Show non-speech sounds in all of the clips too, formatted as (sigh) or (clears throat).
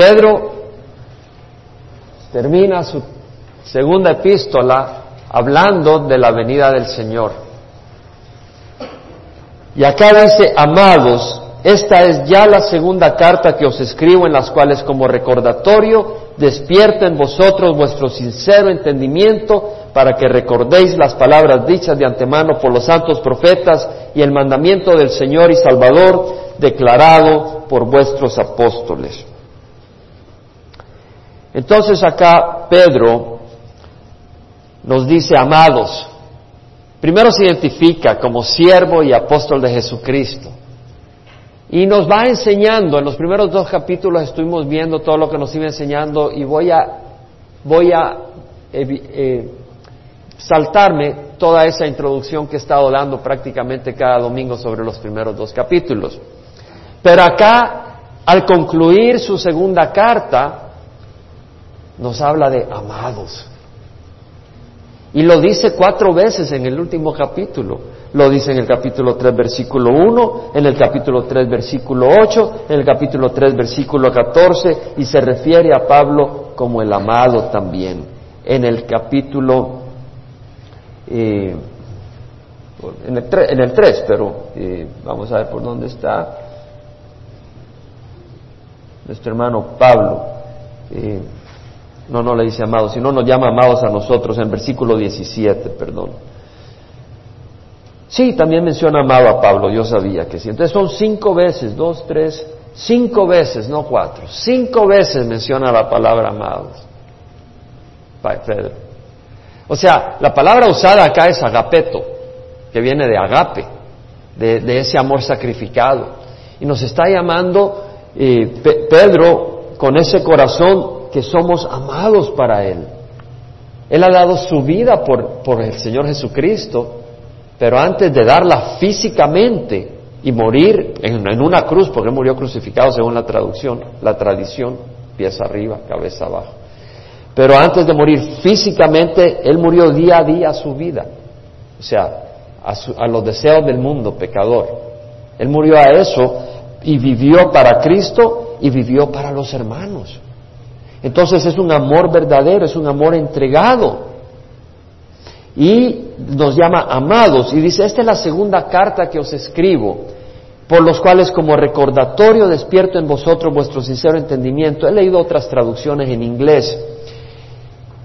Pedro termina su segunda epístola hablando de la venida del Señor. Y acá dice, amados, esta es ya la segunda carta que os escribo en las cuales como recordatorio despierto en vosotros vuestro sincero entendimiento para que recordéis las palabras dichas de antemano por los santos profetas y el mandamiento del Señor y Salvador declarado por vuestros apóstoles. Entonces acá Pedro nos dice, amados, primero se identifica como siervo y apóstol de Jesucristo. Y nos va enseñando, en los primeros dos capítulos estuvimos viendo todo lo que nos iba enseñando y voy a, voy a eh, saltarme toda esa introducción que he estado dando prácticamente cada domingo sobre los primeros dos capítulos. Pero acá, al concluir su segunda carta, nos habla de amados. Y lo dice cuatro veces en el último capítulo. Lo dice en el capítulo 3, versículo 1, en el capítulo 3, versículo 8, en el capítulo 3, versículo 14, y se refiere a Pablo como el amado también. En el capítulo, eh, en, el 3, en el 3, pero eh, vamos a ver por dónde está nuestro hermano Pablo. Eh, no, no le dice amados, sino nos llama amados a nosotros en versículo 17, perdón. Sí, también menciona amado a Pablo, yo sabía que sí. Entonces son cinco veces, dos, tres, cinco veces, no cuatro, cinco veces menciona la palabra amados. Pedro. O sea, la palabra usada acá es agapeto, que viene de agape, de, ese amor sacrificado. Y nos está llamando eh, Pedro con ese corazón que somos amados para Él. Él ha dado su vida por, el Señor Jesucristo, pero antes de darla físicamente y morir en, una cruz, porque murió crucificado según la traducción, la tradición, pies arriba, cabeza abajo. Pero antes de morir físicamente, Él murió día a día su vida, o sea, a, a los deseos del mundo pecador. Él murió a eso y vivió para Cristo y vivió para los hermanos. Entonces es un amor verdadero, es un amor entregado. Y nos llama amados. Y dice, esta es la segunda carta que os escribo, por los cuales como recordatorio despierto en vosotros vuestro sincero entendimiento. He leído otras traducciones en inglés.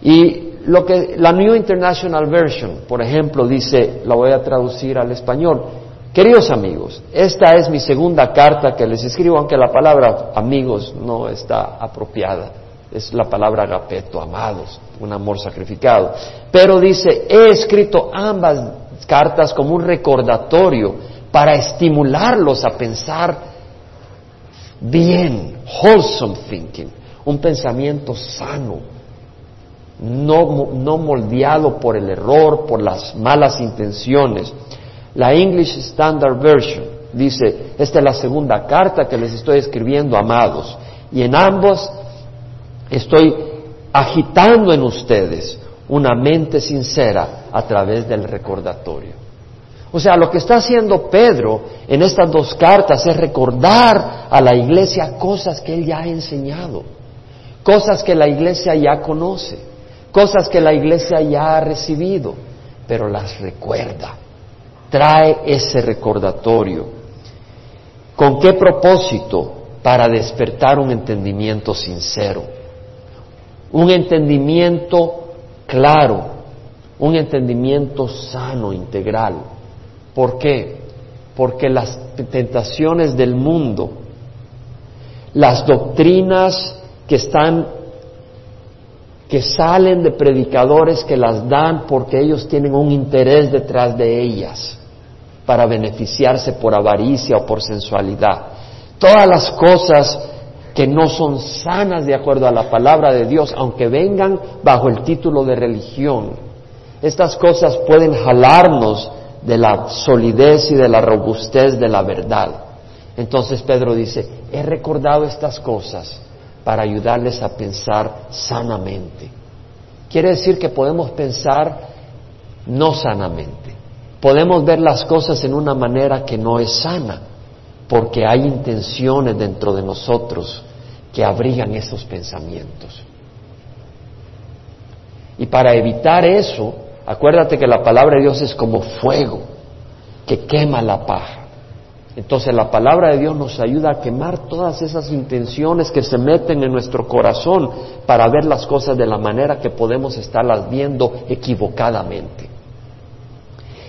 Y lo que la New International Version, por ejemplo, dice, la voy a traducir al español. Queridos amigos, esta es mi segunda carta que les escribo, aunque la palabra amigos no está apropiada es la palabra agapeto, amados, un amor sacrificado. Pero dice, he escrito ambas cartas como un recordatorio para estimularlos a pensar bien, wholesome thinking, un pensamiento sano, no, no moldeado por el error, por las malas intenciones. La English Standard Version dice, esta es la segunda carta que les estoy escribiendo, amados, y en ambos Estoy agitando en ustedes una mente sincera a través del recordatorio. O sea, lo que está haciendo Pedro en estas dos cartas es recordar a la iglesia cosas que él ya ha enseñado, cosas que la iglesia ya conoce, cosas que la iglesia ya ha recibido, pero las recuerda, trae ese recordatorio. ¿Con qué propósito? Para despertar un entendimiento sincero un entendimiento claro, un entendimiento sano, integral. ¿Por qué? Porque las tentaciones del mundo, las doctrinas que están que salen de predicadores que las dan porque ellos tienen un interés detrás de ellas para beneficiarse por avaricia o por sensualidad. Todas las cosas que no son sanas de acuerdo a la palabra de Dios, aunque vengan bajo el título de religión. Estas cosas pueden jalarnos de la solidez y de la robustez de la verdad. Entonces Pedro dice, he recordado estas cosas para ayudarles a pensar sanamente. Quiere decir que podemos pensar no sanamente. Podemos ver las cosas en una manera que no es sana porque hay intenciones dentro de nosotros que abrigan esos pensamientos. Y para evitar eso, acuérdate que la palabra de Dios es como fuego que quema la paja. Entonces la palabra de Dios nos ayuda a quemar todas esas intenciones que se meten en nuestro corazón para ver las cosas de la manera que podemos estarlas viendo equivocadamente.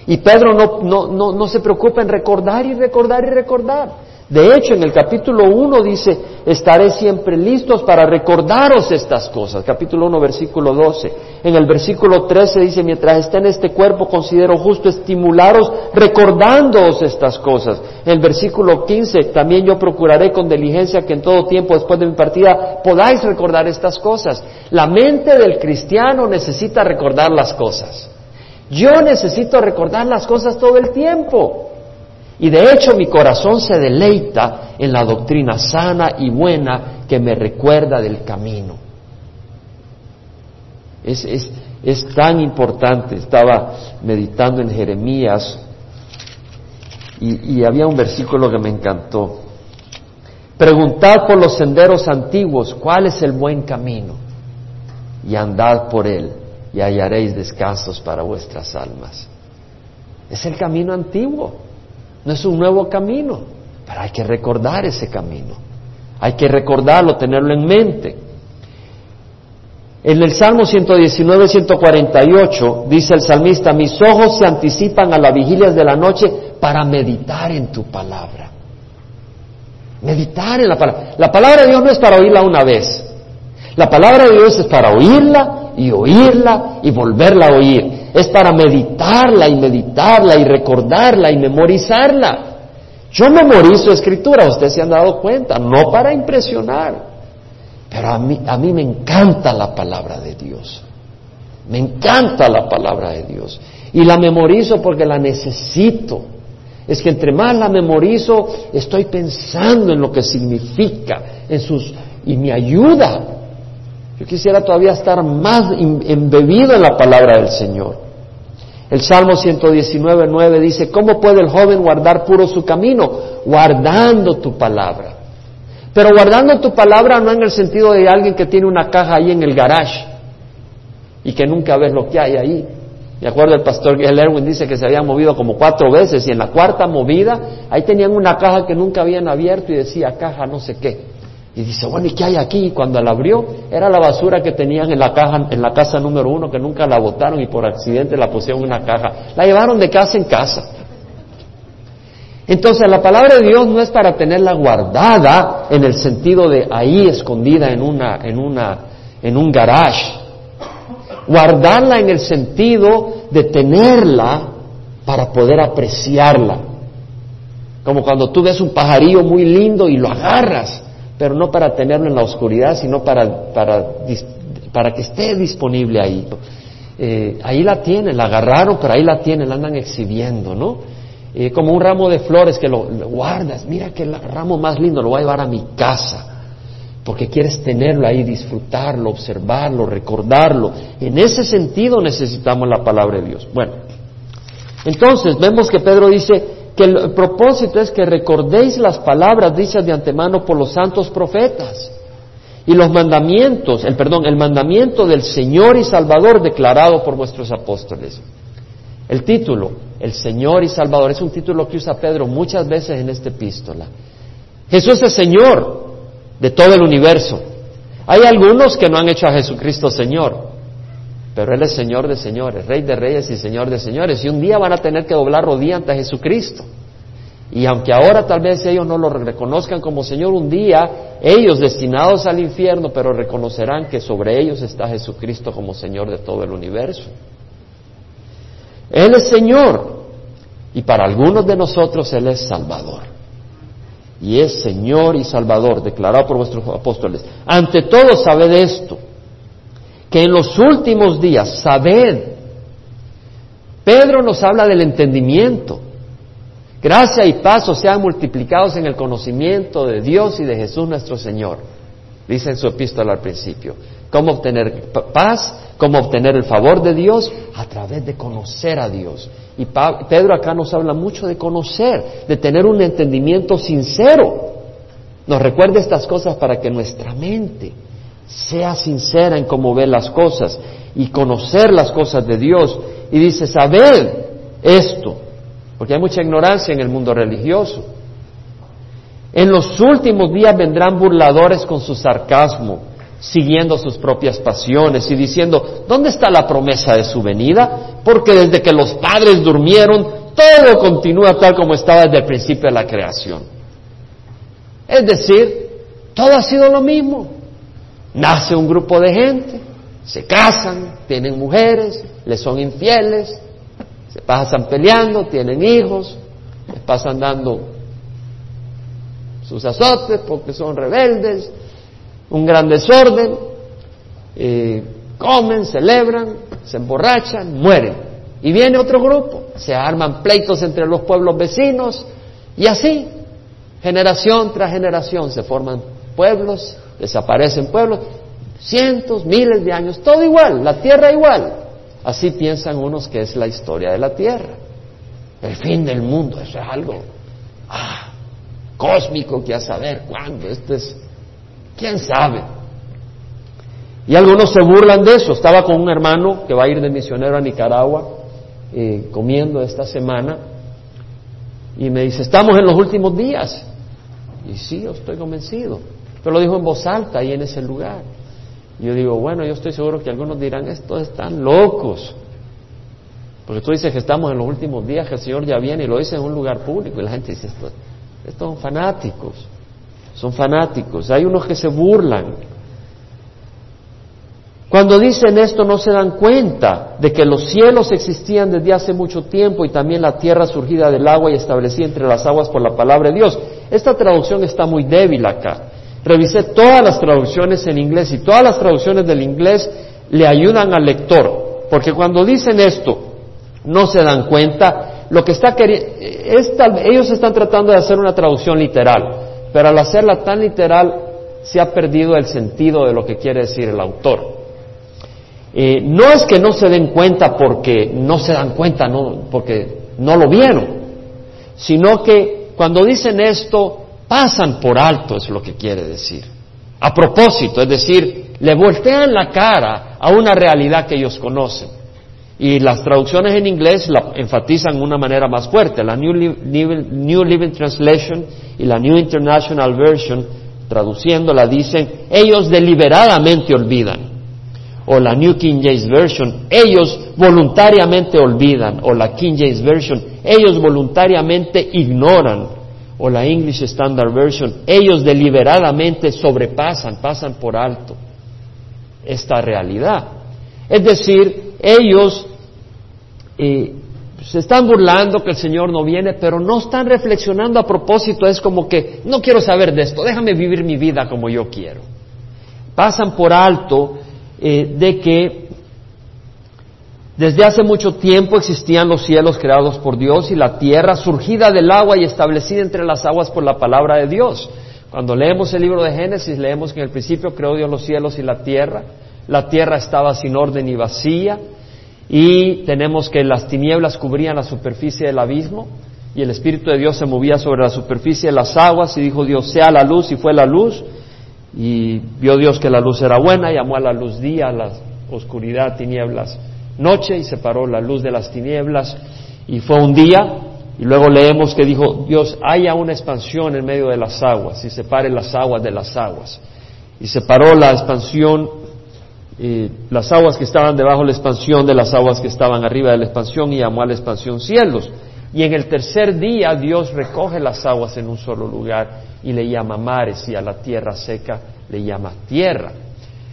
Y Pedro no, no, no, no se preocupa en recordar y recordar y recordar. De hecho, en el capítulo 1 dice, estaré siempre listos para recordaros estas cosas. Capítulo 1, versículo 12. En el versículo 13 dice, mientras esté en este cuerpo, considero justo estimularos recordándoos estas cosas. En el versículo 15, también yo procuraré con diligencia que en todo tiempo después de mi partida podáis recordar estas cosas. La mente del cristiano necesita recordar las cosas. Yo necesito recordar las cosas todo el tiempo. Y de hecho mi corazón se deleita en la doctrina sana y buena que me recuerda del camino. Es, es, es tan importante. Estaba meditando en Jeremías y, y había un versículo que me encantó. Preguntad por los senderos antiguos cuál es el buen camino y andad por él y hallaréis descansos para vuestras almas. Es el camino antiguo. No es un nuevo camino, pero hay que recordar ese camino. Hay que recordarlo, tenerlo en mente. En el Salmo 119, 148 dice el salmista, mis ojos se anticipan a las vigilias de la noche para meditar en tu palabra. Meditar en la palabra. La palabra de Dios no es para oírla una vez. La palabra de Dios es para oírla y oírla y volverla a oír es para meditarla y meditarla y recordarla y memorizarla. Yo memorizo escritura, ustedes se han dado cuenta, no para impresionar, pero a mí, a mí me encanta la palabra de Dios. Me encanta la palabra de Dios. Y la memorizo porque la necesito. Es que entre más la memorizo, estoy pensando en lo que significa, en sus, y me ayuda. Yo quisiera todavía estar más embebido en la palabra del Señor. El Salmo 119, 9 dice, ¿cómo puede el joven guardar puro su camino? Guardando tu palabra. Pero guardando tu palabra no en el sentido de alguien que tiene una caja ahí en el garage y que nunca ves lo que hay ahí. Me acuerdo el pastor Gail Erwin dice que se habían movido como cuatro veces y en la cuarta movida ahí tenían una caja que nunca habían abierto y decía caja no sé qué. Y dice, bueno, ¿y qué hay aquí? Y cuando la abrió, era la basura que tenían en la caja, en la casa número uno, que nunca la botaron y por accidente la pusieron en una caja. La llevaron de casa en casa. Entonces, la palabra de Dios no es para tenerla guardada en el sentido de ahí escondida en una, en una, en un garage. Guardarla en el sentido de tenerla para poder apreciarla. Como cuando tú ves un pajarillo muy lindo y lo agarras pero no para tenerlo en la oscuridad, sino para, para, para que esté disponible ahí. Eh, ahí la tienen, la agarraron, pero ahí la tienen, la andan exhibiendo, ¿no? Eh, como un ramo de flores que lo, guardas, mira que ramo más lindo, lo voy a llevar a mi casa, porque quieres tenerlo ahí, disfrutarlo, observarlo, recordarlo. En ese sentido necesitamos la palabra de Dios. Bueno, entonces vemos que Pedro dice, que el propósito es que recordéis las palabras dichas de antemano por los santos profetas y los mandamientos, el perdón, el mandamiento del Señor y Salvador declarado por vuestros apóstoles. El título, el Señor y Salvador, es un título que usa Pedro muchas veces en esta epístola. Jesús es Señor de todo el universo. Hay algunos que no han hecho a Jesucristo Señor, pero Él es Señor de señores, Rey de reyes y Señor de señores. Y un día van a tener que doblar rodilla ante Jesucristo. Y aunque ahora tal vez ellos no lo reconozcan como Señor, un día ellos destinados al infierno, pero reconocerán que sobre ellos está Jesucristo como Señor de todo el universo. Él es Señor y para algunos de nosotros Él es Salvador. Y es Señor y Salvador, declarado por vuestros apóstoles. Ante todo, sabed esto, que en los últimos días, sabed, Pedro nos habla del entendimiento. Gracia y paz sean multiplicados en el conocimiento de Dios y de Jesús nuestro Señor. Dice en su epístola al principio. ¿Cómo obtener paz? ¿Cómo obtener el favor de Dios? A través de conocer a Dios. Y Pedro acá nos habla mucho de conocer, de tener un entendimiento sincero. Nos recuerda estas cosas para que nuestra mente sea sincera en cómo ve las cosas y conocer las cosas de Dios. Y dice, sabed esto, porque hay mucha ignorancia en el mundo religioso. En los últimos días vendrán burladores con su sarcasmo, siguiendo sus propias pasiones y diciendo, ¿dónde está la promesa de su venida? Porque desde que los padres durmieron, todo continúa tal como estaba desde el principio de la creación. Es decir, todo ha sido lo mismo. Nace un grupo de gente, se casan, tienen mujeres, les son infieles, se pasan peleando, tienen hijos, les pasan dando sus azotes porque son rebeldes, un gran desorden, eh, comen, celebran, se emborrachan, mueren. Y viene otro grupo, se arman pleitos entre los pueblos vecinos y así, generación tras generación, se forman pueblos, desaparecen pueblos, cientos, miles de años, todo igual, la tierra igual. Así piensan unos que es la historia de la tierra. El fin del mundo, eso es algo. Ah, cósmico que a saber cuándo. Esto es, quién sabe. Y algunos se burlan de eso. Estaba con un hermano que va a ir de misionero a Nicaragua eh, comiendo esta semana y me dice, estamos en los últimos días. Y sí, yo estoy convencido. Pero lo dijo en voz alta ahí en ese lugar. Y yo digo, bueno, yo estoy seguro que algunos dirán, estos están locos. Porque tú dices que estamos en los últimos días, que el Señor ya viene y lo dice en un lugar público. Y la gente dice, esto, estos son fanáticos, son fanáticos. Hay unos que se burlan. Cuando dicen esto no se dan cuenta de que los cielos existían desde hace mucho tiempo y también la tierra surgida del agua y establecida entre las aguas por la palabra de Dios. Esta traducción está muy débil acá. Revisé todas las traducciones en inglés y todas las traducciones del inglés le ayudan al lector, porque cuando dicen esto no se dan cuenta lo que está queriendo, ellos están tratando de hacer una traducción literal, pero al hacerla tan literal se ha perdido el sentido de lo que quiere decir el autor. Eh, no es que no se den cuenta porque no se dan cuenta, no, porque no lo vieron, sino que cuando dicen esto pasan por alto, es lo que quiere decir. A propósito, es decir, le voltean la cara a una realidad que ellos conocen. Y las traducciones en inglés la enfatizan de una manera más fuerte. La New, Living Translation y la New International Version, traduciéndola, dicen, ellos deliberadamente olvidan. O la New King James Version, ellos voluntariamente olvidan. O la King James Version, ellos voluntariamente ignoran. O la English Standard Version, ellos deliberadamente sobrepasan, pasan por alto esta realidad. Es decir, ellos eh, se están burlando que el Señor no viene, pero no están reflexionando a propósito. Es como que no quiero saber de esto, déjame vivir mi vida como yo quiero. Pasan por alto eh, de que desde hace mucho tiempo existían los cielos creados por Dios y la tierra surgida del agua y establecida entre las aguas por la palabra de Dios. Cuando leemos el libro de Génesis, leemos que en el principio creó Dios los cielos y la tierra la tierra estaba sin orden y vacía, y tenemos que las tinieblas cubrían la superficie del abismo, y el Espíritu de Dios se movía sobre la superficie de las aguas, y dijo Dios, sea la luz, y fue la luz, y vio Dios que la luz era buena, llamó a la luz día, a la oscuridad, tinieblas, noche, y separó la luz de las tinieblas, y fue un día, y luego leemos que dijo Dios, haya una expansión en medio de las aguas, y separe las aguas de las aguas. Y separó la expansión las aguas que estaban debajo de la expansión de las aguas que estaban arriba de la expansión y llamó a la expansión cielos. Y en el tercer día Dios recoge las aguas en un solo lugar y le llama mares y a la tierra seca le llama tierra.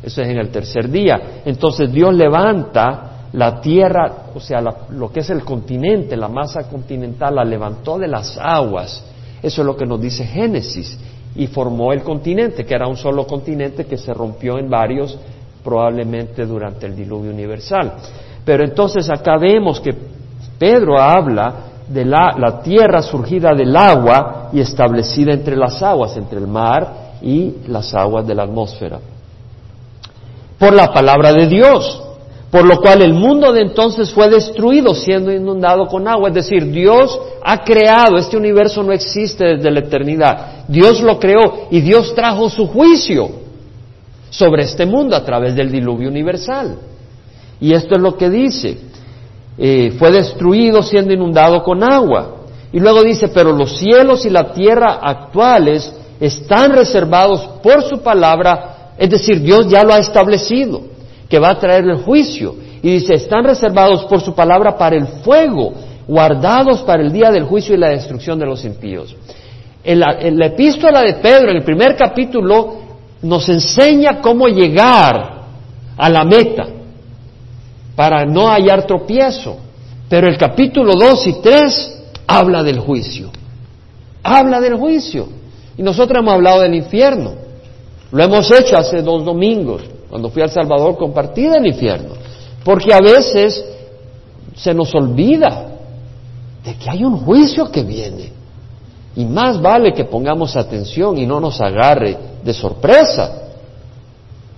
Eso es en el tercer día. Entonces Dios levanta la tierra, o sea, lo que es el continente, la masa continental, la levantó de las aguas. Eso es lo que nos dice Génesis. Y formó el continente, que era un solo continente que se rompió en varios probablemente durante el diluvio universal. Pero entonces acá vemos que Pedro habla de la, la, tierra surgida del agua y establecida entre las aguas, entre el mar y las aguas de la atmósfera. Por la palabra de Dios, por lo cual el mundo de entonces fue destruido siendo inundado con agua. Es decir, Dios ha creado, este universo no existe desde la eternidad. Dios lo creó y Dios trajo su juicio sobre este mundo a través del diluvio universal. Y esto es lo que dice. Eh, fue destruido siendo inundado con agua. Y luego dice, pero los cielos y la tierra actuales están reservados por su palabra, es decir, Dios ya lo ha establecido, que va a traer el juicio. Y dice, están reservados por su palabra para el fuego, guardados para el día del juicio y la destrucción de los impíos. La, la epístola de Pedro, en el primer capítulo, nos enseña cómo llegar a la meta para no hallar tropiezo. Pero el capítulo 2 y 3 habla del juicio. Habla del juicio. Y nosotros hemos hablado del infierno. Lo hemos hecho hace dos domingos, cuando fui al Salvador, compartí del infierno. Porque a veces se nos olvida de que hay un juicio que viene. Y más vale que pongamos atención y no nos agarre de sorpresa.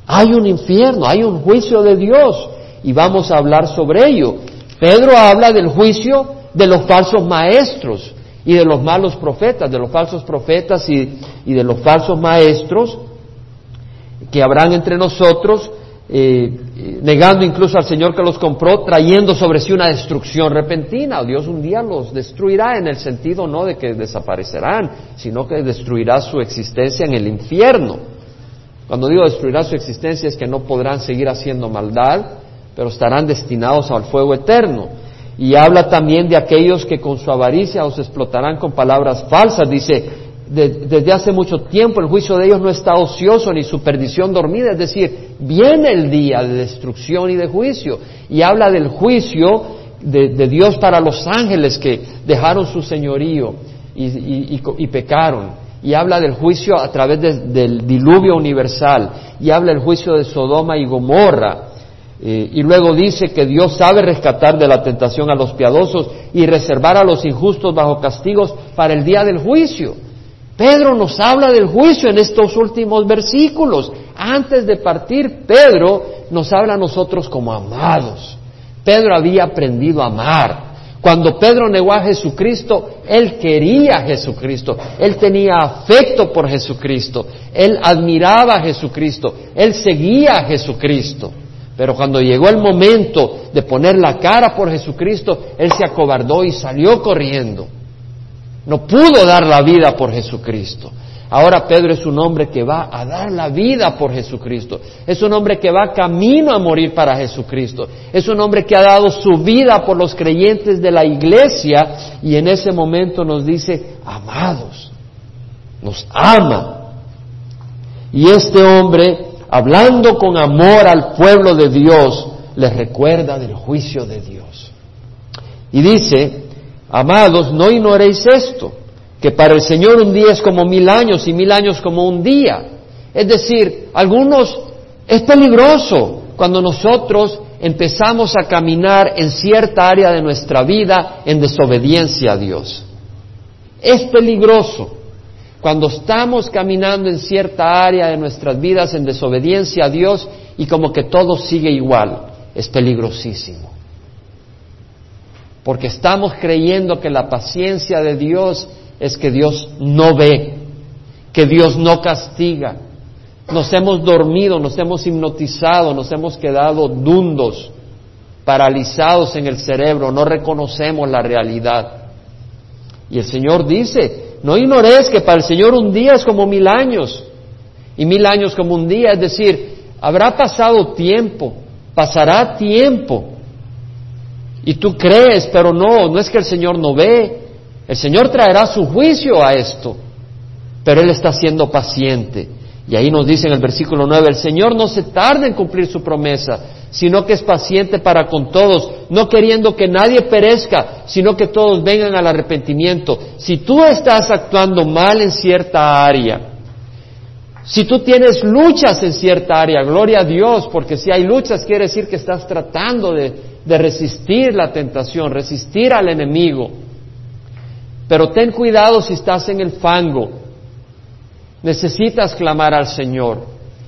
Hay un infierno, hay un juicio de Dios y vamos a hablar sobre ello. Pedro habla del juicio de los falsos maestros y de los malos profetas, de los falsos profetas y, de los falsos maestros que habrán entre nosotros, eh, negando incluso al Señor que los compró, trayendo sobre sí una destrucción repentina. Dios un día los destruirá en el sentido no de que desaparecerán, sino que destruirá su existencia en el infierno. Cuando digo destruirá su existencia es que no podrán seguir haciendo maldad, pero estarán destinados al fuego eterno. Y habla también de aquellos que con su avaricia os explotarán con palabras falsas. Dice, desde hace mucho tiempo el juicio de ellos no está ocioso ni su perdición dormida. Es decir, viene el día de destrucción y de juicio. Y habla del juicio de, Dios para los ángeles que dejaron su señorío y, pecaron. Y habla del juicio a través del diluvio universal. Y habla del juicio de Sodoma y Gomorra eh, y luego dice que Dios sabe rescatar de la tentación a los piadosos y reservar a los injustos bajo castigos para el día del juicio. Pedro nos habla del juicio en estos últimos versículos. Antes de partir, Pedro nos habla a nosotros como amados. Pedro había aprendido a amar. Cuando Pedro negó a Jesucristo, él quería a Jesucristo, él tenía afecto por Jesucristo, él admiraba a Jesucristo, él seguía a Jesucristo. Pero cuando llegó el momento de poner la cara por Jesucristo, él se acobardó y salió corriendo. No pudo dar la vida por Jesucristo. Ahora Pedro es un hombre que va a dar la vida por Jesucristo. Es un hombre que va camino a morir para Jesucristo. Es un hombre que ha dado su vida por los creyentes de la iglesia y en ese momento nos dice, amados, nos ama. Y este hombre hablando con amor al pueblo de Dios, les recuerda del juicio de Dios. Y dice, amados, no ignoréis esto, que para el Señor un día es como mil años y mil años como un día. Es decir, algunos es peligroso cuando nosotros empezamos a caminar en cierta área de nuestra vida en desobediencia a Dios. Es peligroso cuando estamos caminando en cierta área de nuestras vidas en desobediencia a Dios y como que todo sigue igual, es peligrosísimo. Porque estamos creyendo que la paciencia de Dios es que Dios no ve, que Dios no castiga. Nos hemos dormido, nos hemos hipnotizado, nos hemos quedado dundos, paralizados en el cerebro, no reconocemos la realidad. Y el Señor dice, no ignores que para el Señor un día es como mil años y mil años como un día, es decir, habrá pasado tiempo, pasará tiempo. Y tú crees, pero no, no es que el Señor no ve. El Señor traerá su juicio a esto, pero Él está siendo paciente. Y ahí nos dice en el versículo 9, el Señor no se tarda en cumplir su promesa, sino que es paciente para con todos, no queriendo que nadie perezca, sino que todos vengan al arrepentimiento. Si tú estás actuando mal en cierta área, si tú tienes luchas en cierta área, gloria a Dios, porque si hay luchas quiere decir que estás tratando de, de resistir la tentación, resistir al enemigo. Pero ten cuidado si estás en el fango. Necesitas clamar al Señor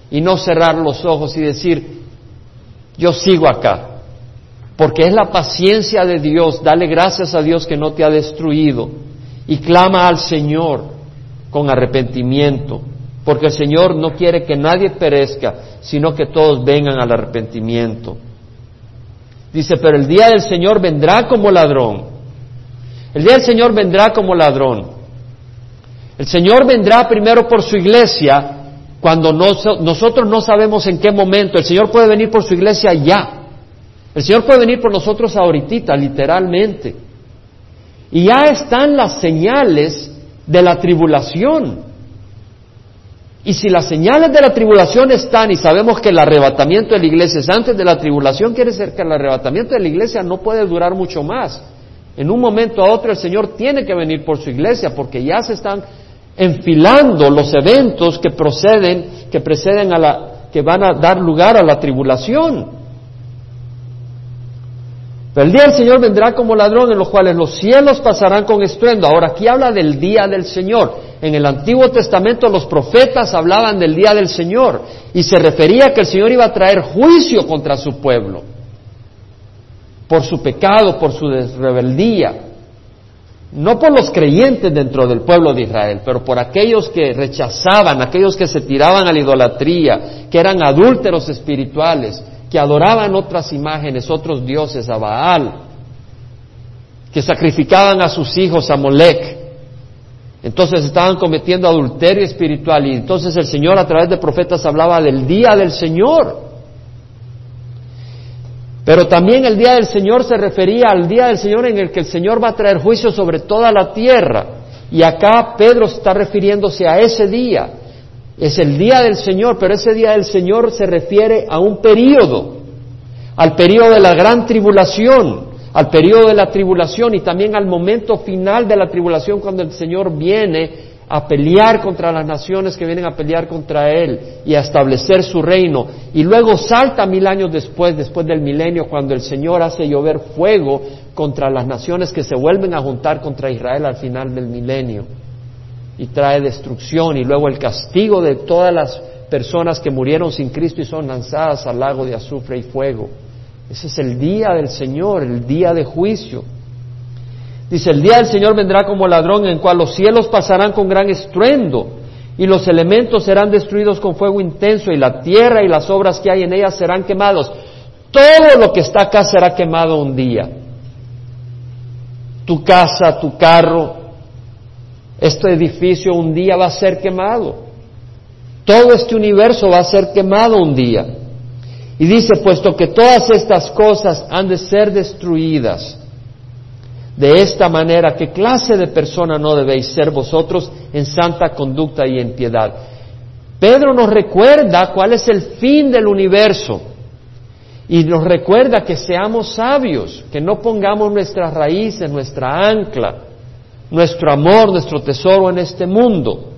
y no cerrar los ojos y decir, yo sigo acá. Porque es la paciencia de Dios, dale gracias a Dios que no te ha destruido y clama al Señor. con arrepentimiento, porque el Señor no quiere que nadie perezca, sino que todos vengan al arrepentimiento. Dice, pero el día del Señor vendrá como ladrón. El día del Señor vendrá como ladrón. El Señor vendrá primero por su iglesia cuando nosotros no sabemos en qué momento. El Señor puede venir por su iglesia ya. El Señor puede venir por nosotros ahorita, literalmente. Y ya están las señales de la tribulación. Y si las señales de la tribulación están y sabemos que el arrebatamiento de la iglesia es antes de la tribulación, quiere decir que el arrebatamiento de la iglesia no puede durar mucho más. En un momento a otro el Señor tiene que venir por su iglesia porque ya se están enfilando los eventos que proceden, que preceden a la, que van a dar lugar a la tribulación. Pero el día del Señor vendrá como ladrón en los cuales los cielos pasarán con estruendo. Ahora aquí habla del día del Señor. En el Antiguo Testamento los profetas hablaban del día del Señor y se refería que el Señor iba a traer juicio contra su pueblo por su pecado, por su rebeldía. No por los creyentes dentro del pueblo de Israel, pero por aquellos que rechazaban, aquellos que se tiraban a la idolatría, que eran adúlteros espirituales, que adoraban otras imágenes, otros dioses, a Baal, que sacrificaban a sus hijos a Molec. Entonces estaban cometiendo adulterio espiritual y entonces el Señor a través de profetas hablaba del día del Señor. Pero también el día del Señor se refería al día del Señor en el que el Señor va a traer juicio sobre toda la tierra. Y acá Pedro está refiriéndose a ese día. Es el día del Señor, pero ese día del Señor se refiere a un periodo, al periodo de la gran tribulación, al periodo de la tribulación y también al momento final de la tribulación cuando el Señor viene a pelear contra las naciones que vienen a pelear contra Él y a establecer su reino. Y luego salta mil años después, después del milenio, cuando el Señor hace llover fuego contra las naciones que se vuelven a juntar contra Israel al final del milenio y trae destrucción y luego el castigo de todas las personas que murieron sin Cristo y son lanzadas al lago de azufre y fuego. Ese es el día del Señor, el día de juicio. Dice, el día del Señor vendrá como ladrón en cual los cielos pasarán con gran estruendo y los elementos serán destruidos con fuego intenso y la tierra y las obras que hay en ella serán quemados. Todo lo que está acá será quemado un día. Tu casa, tu carro, este edificio un día va a ser quemado. Todo este universo va a ser quemado un día. Y dice, puesto que todas estas cosas han de ser destruidas, de esta manera, ¿qué clase de persona no debéis ser vosotros en santa conducta y en piedad? Pedro nos recuerda cuál es el fin del universo y nos recuerda que seamos sabios, que no pongamos nuestras raíces, nuestra ancla nuestro amor, nuestro tesoro en este mundo.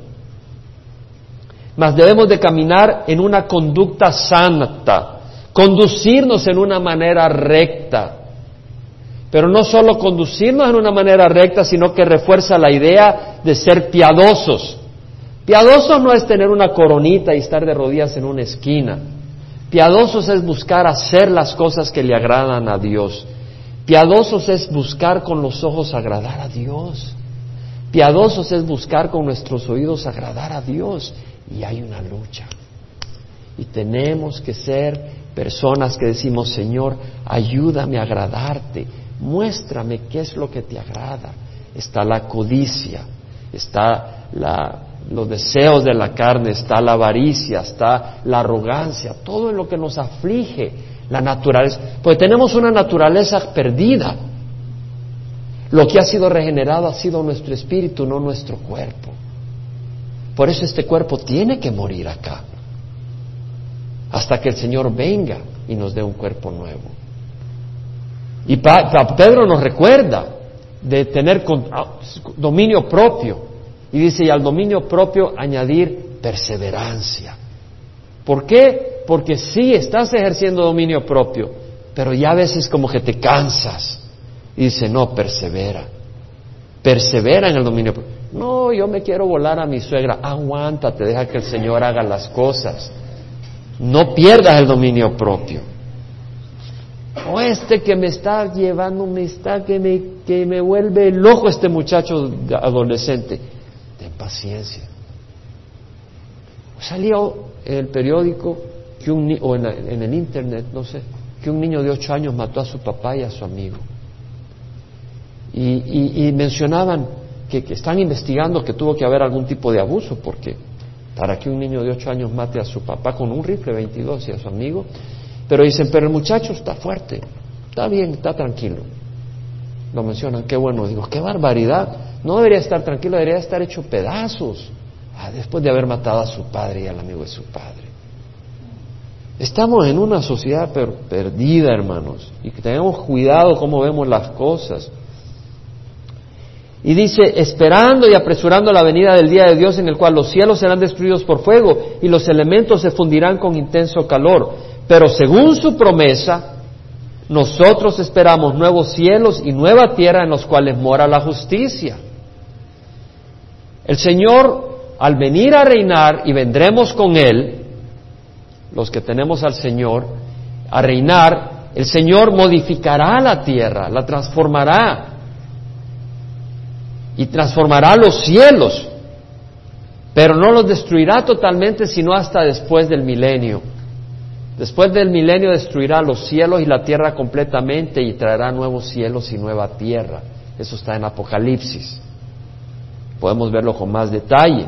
Mas debemos de caminar en una conducta santa, conducirnos en una manera recta. Pero no solo conducirnos en una manera recta, sino que refuerza la idea de ser piadosos. Piadosos no es tener una coronita y estar de rodillas en una esquina. Piadosos es buscar hacer las cosas que le agradan a Dios. Piadosos es buscar con los ojos agradar a Dios. Piadosos es buscar con nuestros oídos agradar a Dios y hay una lucha. Y tenemos que ser personas que decimos, Señor, ayúdame a agradarte, muéstrame qué es lo que te agrada. Está la codicia, está los deseos de la carne, está la avaricia, está la arrogancia, todo en lo que nos aflige la naturaleza. Pues tenemos una naturaleza perdida lo que ha sido regenerado ha sido nuestro espíritu, no nuestro cuerpo. Por eso este cuerpo tiene que morir acá, hasta que el Señor venga y nos dé un cuerpo nuevo. Y Pedro nos recuerda de tener ah, dominio propio. Y dice, y al dominio propio añadir perseverancia. ¿Por qué? Porque sí estás ejerciendo dominio propio, pero ya a veces como que te cansas y dice, no, persevera. Persevera en el dominio. No, yo me quiero volar a mi suegra. Aguántate, deja que el Señor haga las cosas. No pierdas el dominio propio. O este que me está llevando, me está, que me, que me vuelve loco este muchacho adolescente. Ten paciencia. Salió en el periódico que un, o en, en el internet, no sé, que un niño de ocho años mató a su papá y a su amigo. Y, mencionaban que, están investigando que tuvo que haber algún tipo de abuso, porque para que un niño de ocho años mate a su papá con un rifle 22 y a su amigo, pero dicen, pero el muchacho está fuerte, está bien, está tranquilo. Lo mencionan, qué bueno, digo, qué barbaridad. No debería estar tranquilo, debería estar hecho pedazos ah, después de haber matado a su padre y al amigo de su padre. Estamos en una sociedad perdida, hermanos, y que tengamos cuidado cómo vemos las cosas. Y dice, esperando y apresurando la venida del día de Dios en el cual los cielos serán destruidos por fuego y los elementos se fundirán con intenso calor. Pero según su promesa, nosotros esperamos nuevos cielos y nueva tierra en los cuales mora la justicia. El Señor, al venir a reinar, y vendremos con Él, los que tenemos al Señor, a reinar, el Señor modificará la tierra, la transformará y transformará los cielos, pero no los destruirá totalmente sino hasta después del milenio. Después del milenio destruirá los cielos y la tierra completamente y traerá nuevos cielos y nueva tierra. Eso está en Apocalipsis. Podemos verlo con más detalle.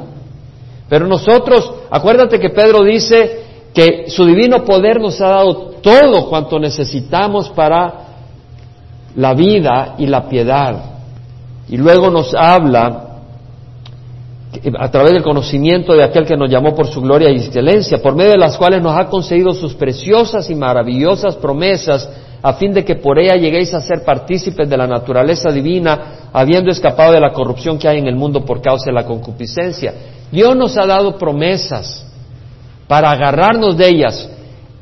Pero nosotros, acuérdate que Pedro dice que su divino poder nos ha dado todo cuanto necesitamos para la vida y la piedad. Y luego nos habla a través del conocimiento de aquel que nos llamó por su gloria y excelencia, por medio de las cuales nos ha concedido sus preciosas y maravillosas promesas, a fin de que por ella lleguéis a ser partícipes de la naturaleza divina, habiendo escapado de la corrupción que hay en el mundo por causa de la concupiscencia. Dios nos ha dado promesas para agarrarnos de ellas.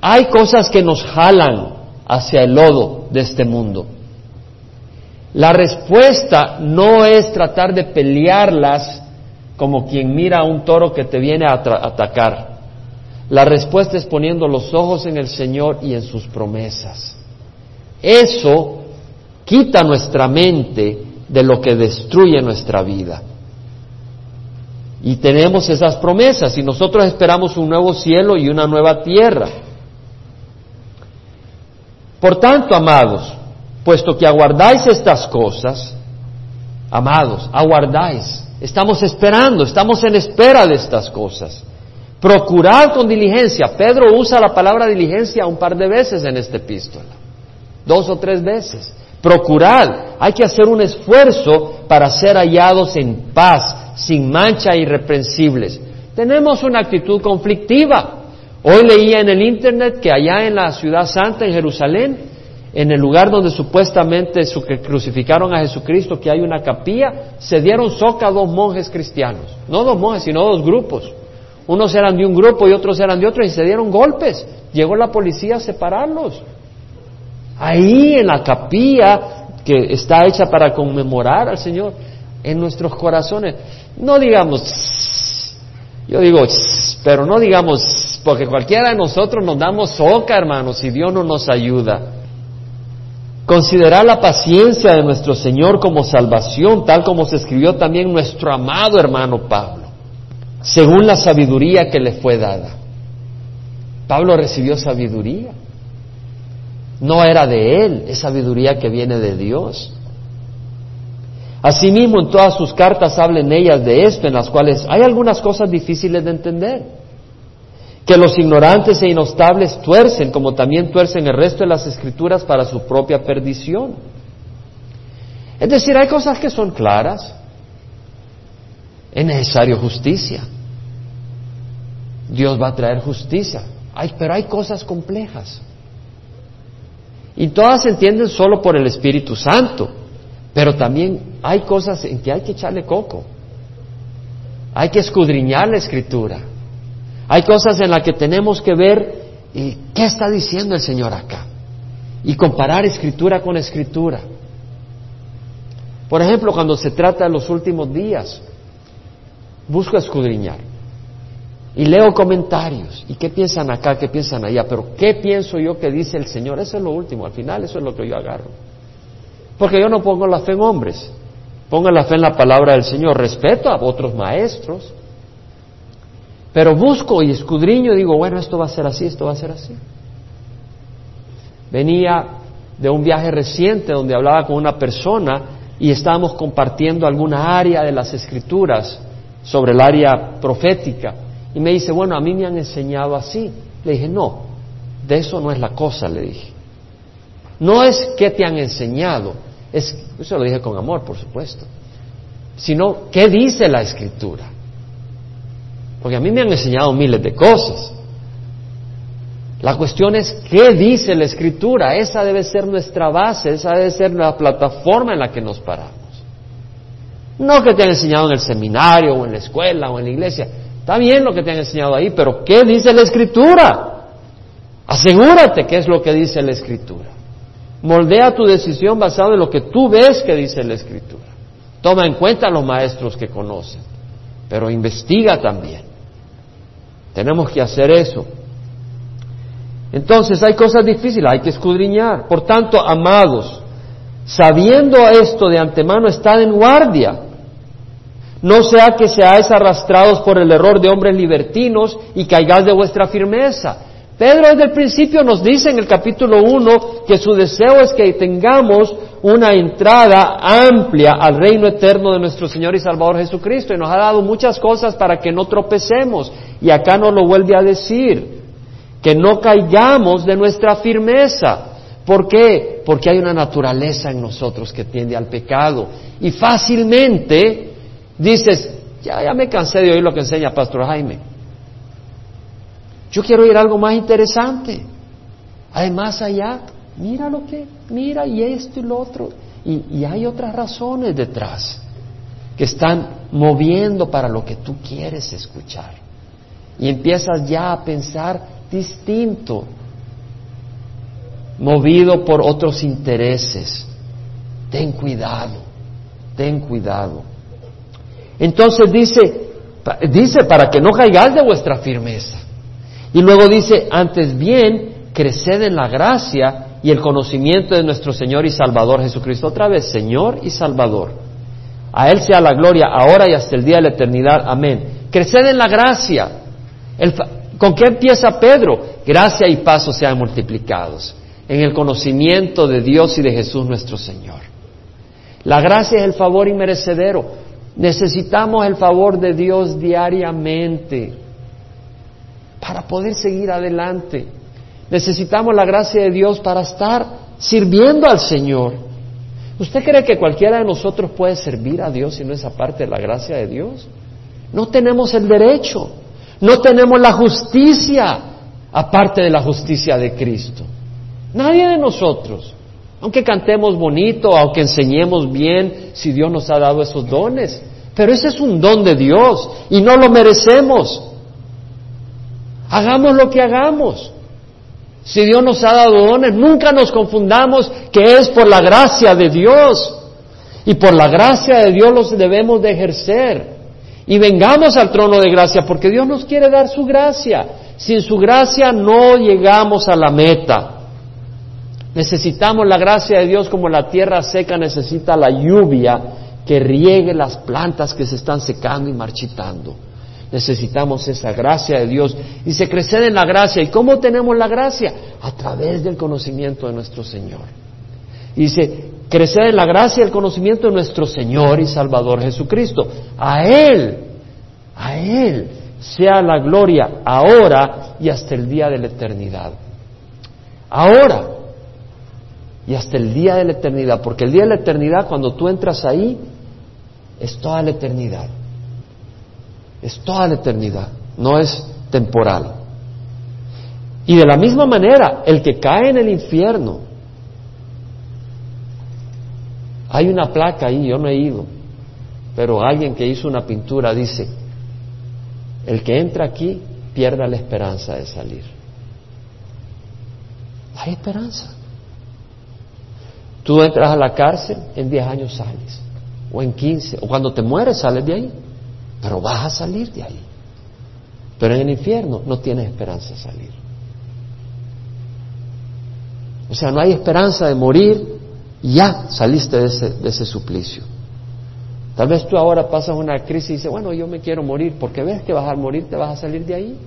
Hay cosas que nos jalan hacia el lodo de este mundo. La respuesta no es tratar de pelearlas como quien mira a un toro que te viene a atacar. La respuesta es poniendo los ojos en el Señor y en sus promesas. Eso quita nuestra mente de lo que destruye nuestra vida. Y tenemos esas promesas y nosotros esperamos un nuevo cielo y una nueva tierra. Por tanto, amados, puesto que aguardáis estas cosas, amados, aguardáis, estamos esperando, estamos en espera de estas cosas. Procurad con diligencia. Pedro usa la palabra diligencia un par de veces en esta epístola, dos o tres veces. Procurad, hay que hacer un esfuerzo para ser hallados en paz, sin mancha e irreprensibles. Tenemos una actitud conflictiva. Hoy leía en el Internet que allá en la ciudad santa, en Jerusalén, en el lugar donde supuestamente crucificaron a Jesucristo, que hay una capilla, se dieron soca a dos monjes cristianos. No dos monjes, sino dos grupos. Unos eran de un grupo y otros eran de otro y se dieron golpes. Llegó la policía a separarlos. Ahí en la capilla que está hecha para conmemorar al Señor, en nuestros corazones, no digamos, yo digo, pero no digamos, porque cualquiera de nosotros nos damos soca, hermanos, y Dios no nos ayuda. Considerar la paciencia de nuestro Señor como salvación, tal como se escribió también nuestro amado hermano Pablo, según la sabiduría que le fue dada. Pablo recibió sabiduría. No era de él, es sabiduría que viene de Dios. Asimismo, en todas sus cartas hablen ellas de esto, en las cuales hay algunas cosas difíciles de entender que los ignorantes e inostables tuercen, como también tuercen el resto de las escrituras para su propia perdición. Es decir, hay cosas que son claras. Es necesario justicia. Dios va a traer justicia. pero hay cosas complejas. Y todas se entienden solo por el Espíritu Santo. Pero también hay cosas en que hay que echarle coco. Hay que escudriñar la Escritura. Hay cosas en las que tenemos que ver eh, qué está diciendo el Señor acá y comparar escritura con escritura. Por ejemplo, cuando se trata de los últimos días, busco escudriñar y leo comentarios. ¿Y qué piensan acá? ¿Qué piensan allá? Pero ¿qué pienso yo que dice el Señor? Eso es lo último, al final eso es lo que yo agarro. Porque yo no pongo la fe en hombres, Ponga la fe en la palabra del Señor. Respeto a otros maestros. Pero busco y escudriño y digo, bueno, esto va a ser así, esto va a ser así. Venía de un viaje reciente donde hablaba con una persona y estábamos compartiendo alguna área de las escrituras sobre el área profética. Y me dice, bueno, a mí me han enseñado así. Le dije, no, de eso no es la cosa, le dije. No es qué te han enseñado, es, eso lo dije con amor, por supuesto, sino qué dice la escritura. Porque a mí me han enseñado miles de cosas. La cuestión es qué dice la escritura. Esa debe ser nuestra base, esa debe ser la plataforma en la que nos paramos. No que te han enseñado en el seminario o en la escuela o en la iglesia. Está bien lo que te han enseñado ahí, pero ¿qué dice la escritura? Asegúrate qué es lo que dice la escritura. Moldea tu decisión basado en lo que tú ves que dice la escritura. Toma en cuenta a los maestros que conocen, pero investiga también. Tenemos que hacer eso. Entonces hay cosas difíciles, hay que escudriñar. Por tanto, amados, sabiendo esto de antemano, estad en guardia. No sea que seáis arrastrados por el error de hombres libertinos y caigáis de vuestra firmeza. Pedro desde el principio nos dice en el capítulo 1 que su deseo es que tengamos una entrada amplia al reino eterno de nuestro Señor y Salvador Jesucristo y nos ha dado muchas cosas para que no tropecemos. Y acá nos lo vuelve a decir, que no caigamos de nuestra firmeza. ¿Por qué? Porque hay una naturaleza en nosotros que tiende al pecado. Y fácilmente dices, ya, ya me cansé de oír lo que enseña Pastor Jaime. Yo quiero oír algo más interesante. Además allá, mira lo que, mira y esto y lo otro. Y, y hay otras razones detrás que están moviendo para lo que tú quieres escuchar. Y empiezas ya a pensar distinto, movido por otros intereses. Ten cuidado, ten cuidado. Entonces dice, dice para que no caigáis de vuestra firmeza. Y luego dice, antes bien, creced en la gracia y el conocimiento de nuestro Señor y Salvador Jesucristo. Otra vez, Señor y Salvador. A Él sea la gloria ahora y hasta el día de la eternidad. Amén. Creced en la gracia. ¿Con qué empieza Pedro? Gracia y paso sean multiplicados en el conocimiento de Dios y de Jesús nuestro Señor. La gracia es el favor inmerecedero. Necesitamos el favor de Dios diariamente para poder seguir adelante. Necesitamos la gracia de Dios para estar sirviendo al Señor. ¿Usted cree que cualquiera de nosotros puede servir a Dios si no es aparte de la gracia de Dios? No tenemos el derecho, no tenemos la justicia aparte de la justicia de Cristo. Nadie de nosotros, aunque cantemos bonito, aunque enseñemos bien, si Dios nos ha dado esos dones, pero ese es un don de Dios y no lo merecemos. Hagamos lo que hagamos. Si Dios nos ha dado dones, nunca nos confundamos que es por la gracia de Dios. Y por la gracia de Dios los debemos de ejercer. Y vengamos al trono de gracia porque Dios nos quiere dar su gracia. Sin su gracia no llegamos a la meta. Necesitamos la gracia de Dios como la tierra seca necesita la lluvia que riegue las plantas que se están secando y marchitando. Necesitamos esa gracia de Dios. Dice, crecer en la gracia. ¿Y cómo tenemos la gracia? A través del conocimiento de nuestro Señor. Dice, crecer en la gracia y el conocimiento de nuestro Señor y Salvador Jesucristo. A Él, a Él sea la gloria ahora y hasta el día de la eternidad. Ahora y hasta el día de la eternidad, porque el día de la eternidad, cuando tú entras ahí, es toda la eternidad. Es toda la eternidad, no es temporal. Y de la misma manera, el que cae en el infierno, hay una placa ahí, yo no he ido, pero alguien que hizo una pintura dice, el que entra aquí pierda la esperanza de salir. Hay esperanza. Tú entras a la cárcel, en 10 años sales, o en 15, o cuando te mueres sales de ahí pero vas a salir de ahí. Pero en el infierno no tienes esperanza de salir. O sea, no hay esperanza de morir ya saliste de ese, de ese suplicio. Tal vez tú ahora pasas una crisis y dices, bueno, yo me quiero morir, porque ves que vas a morir, te vas a salir de ahí.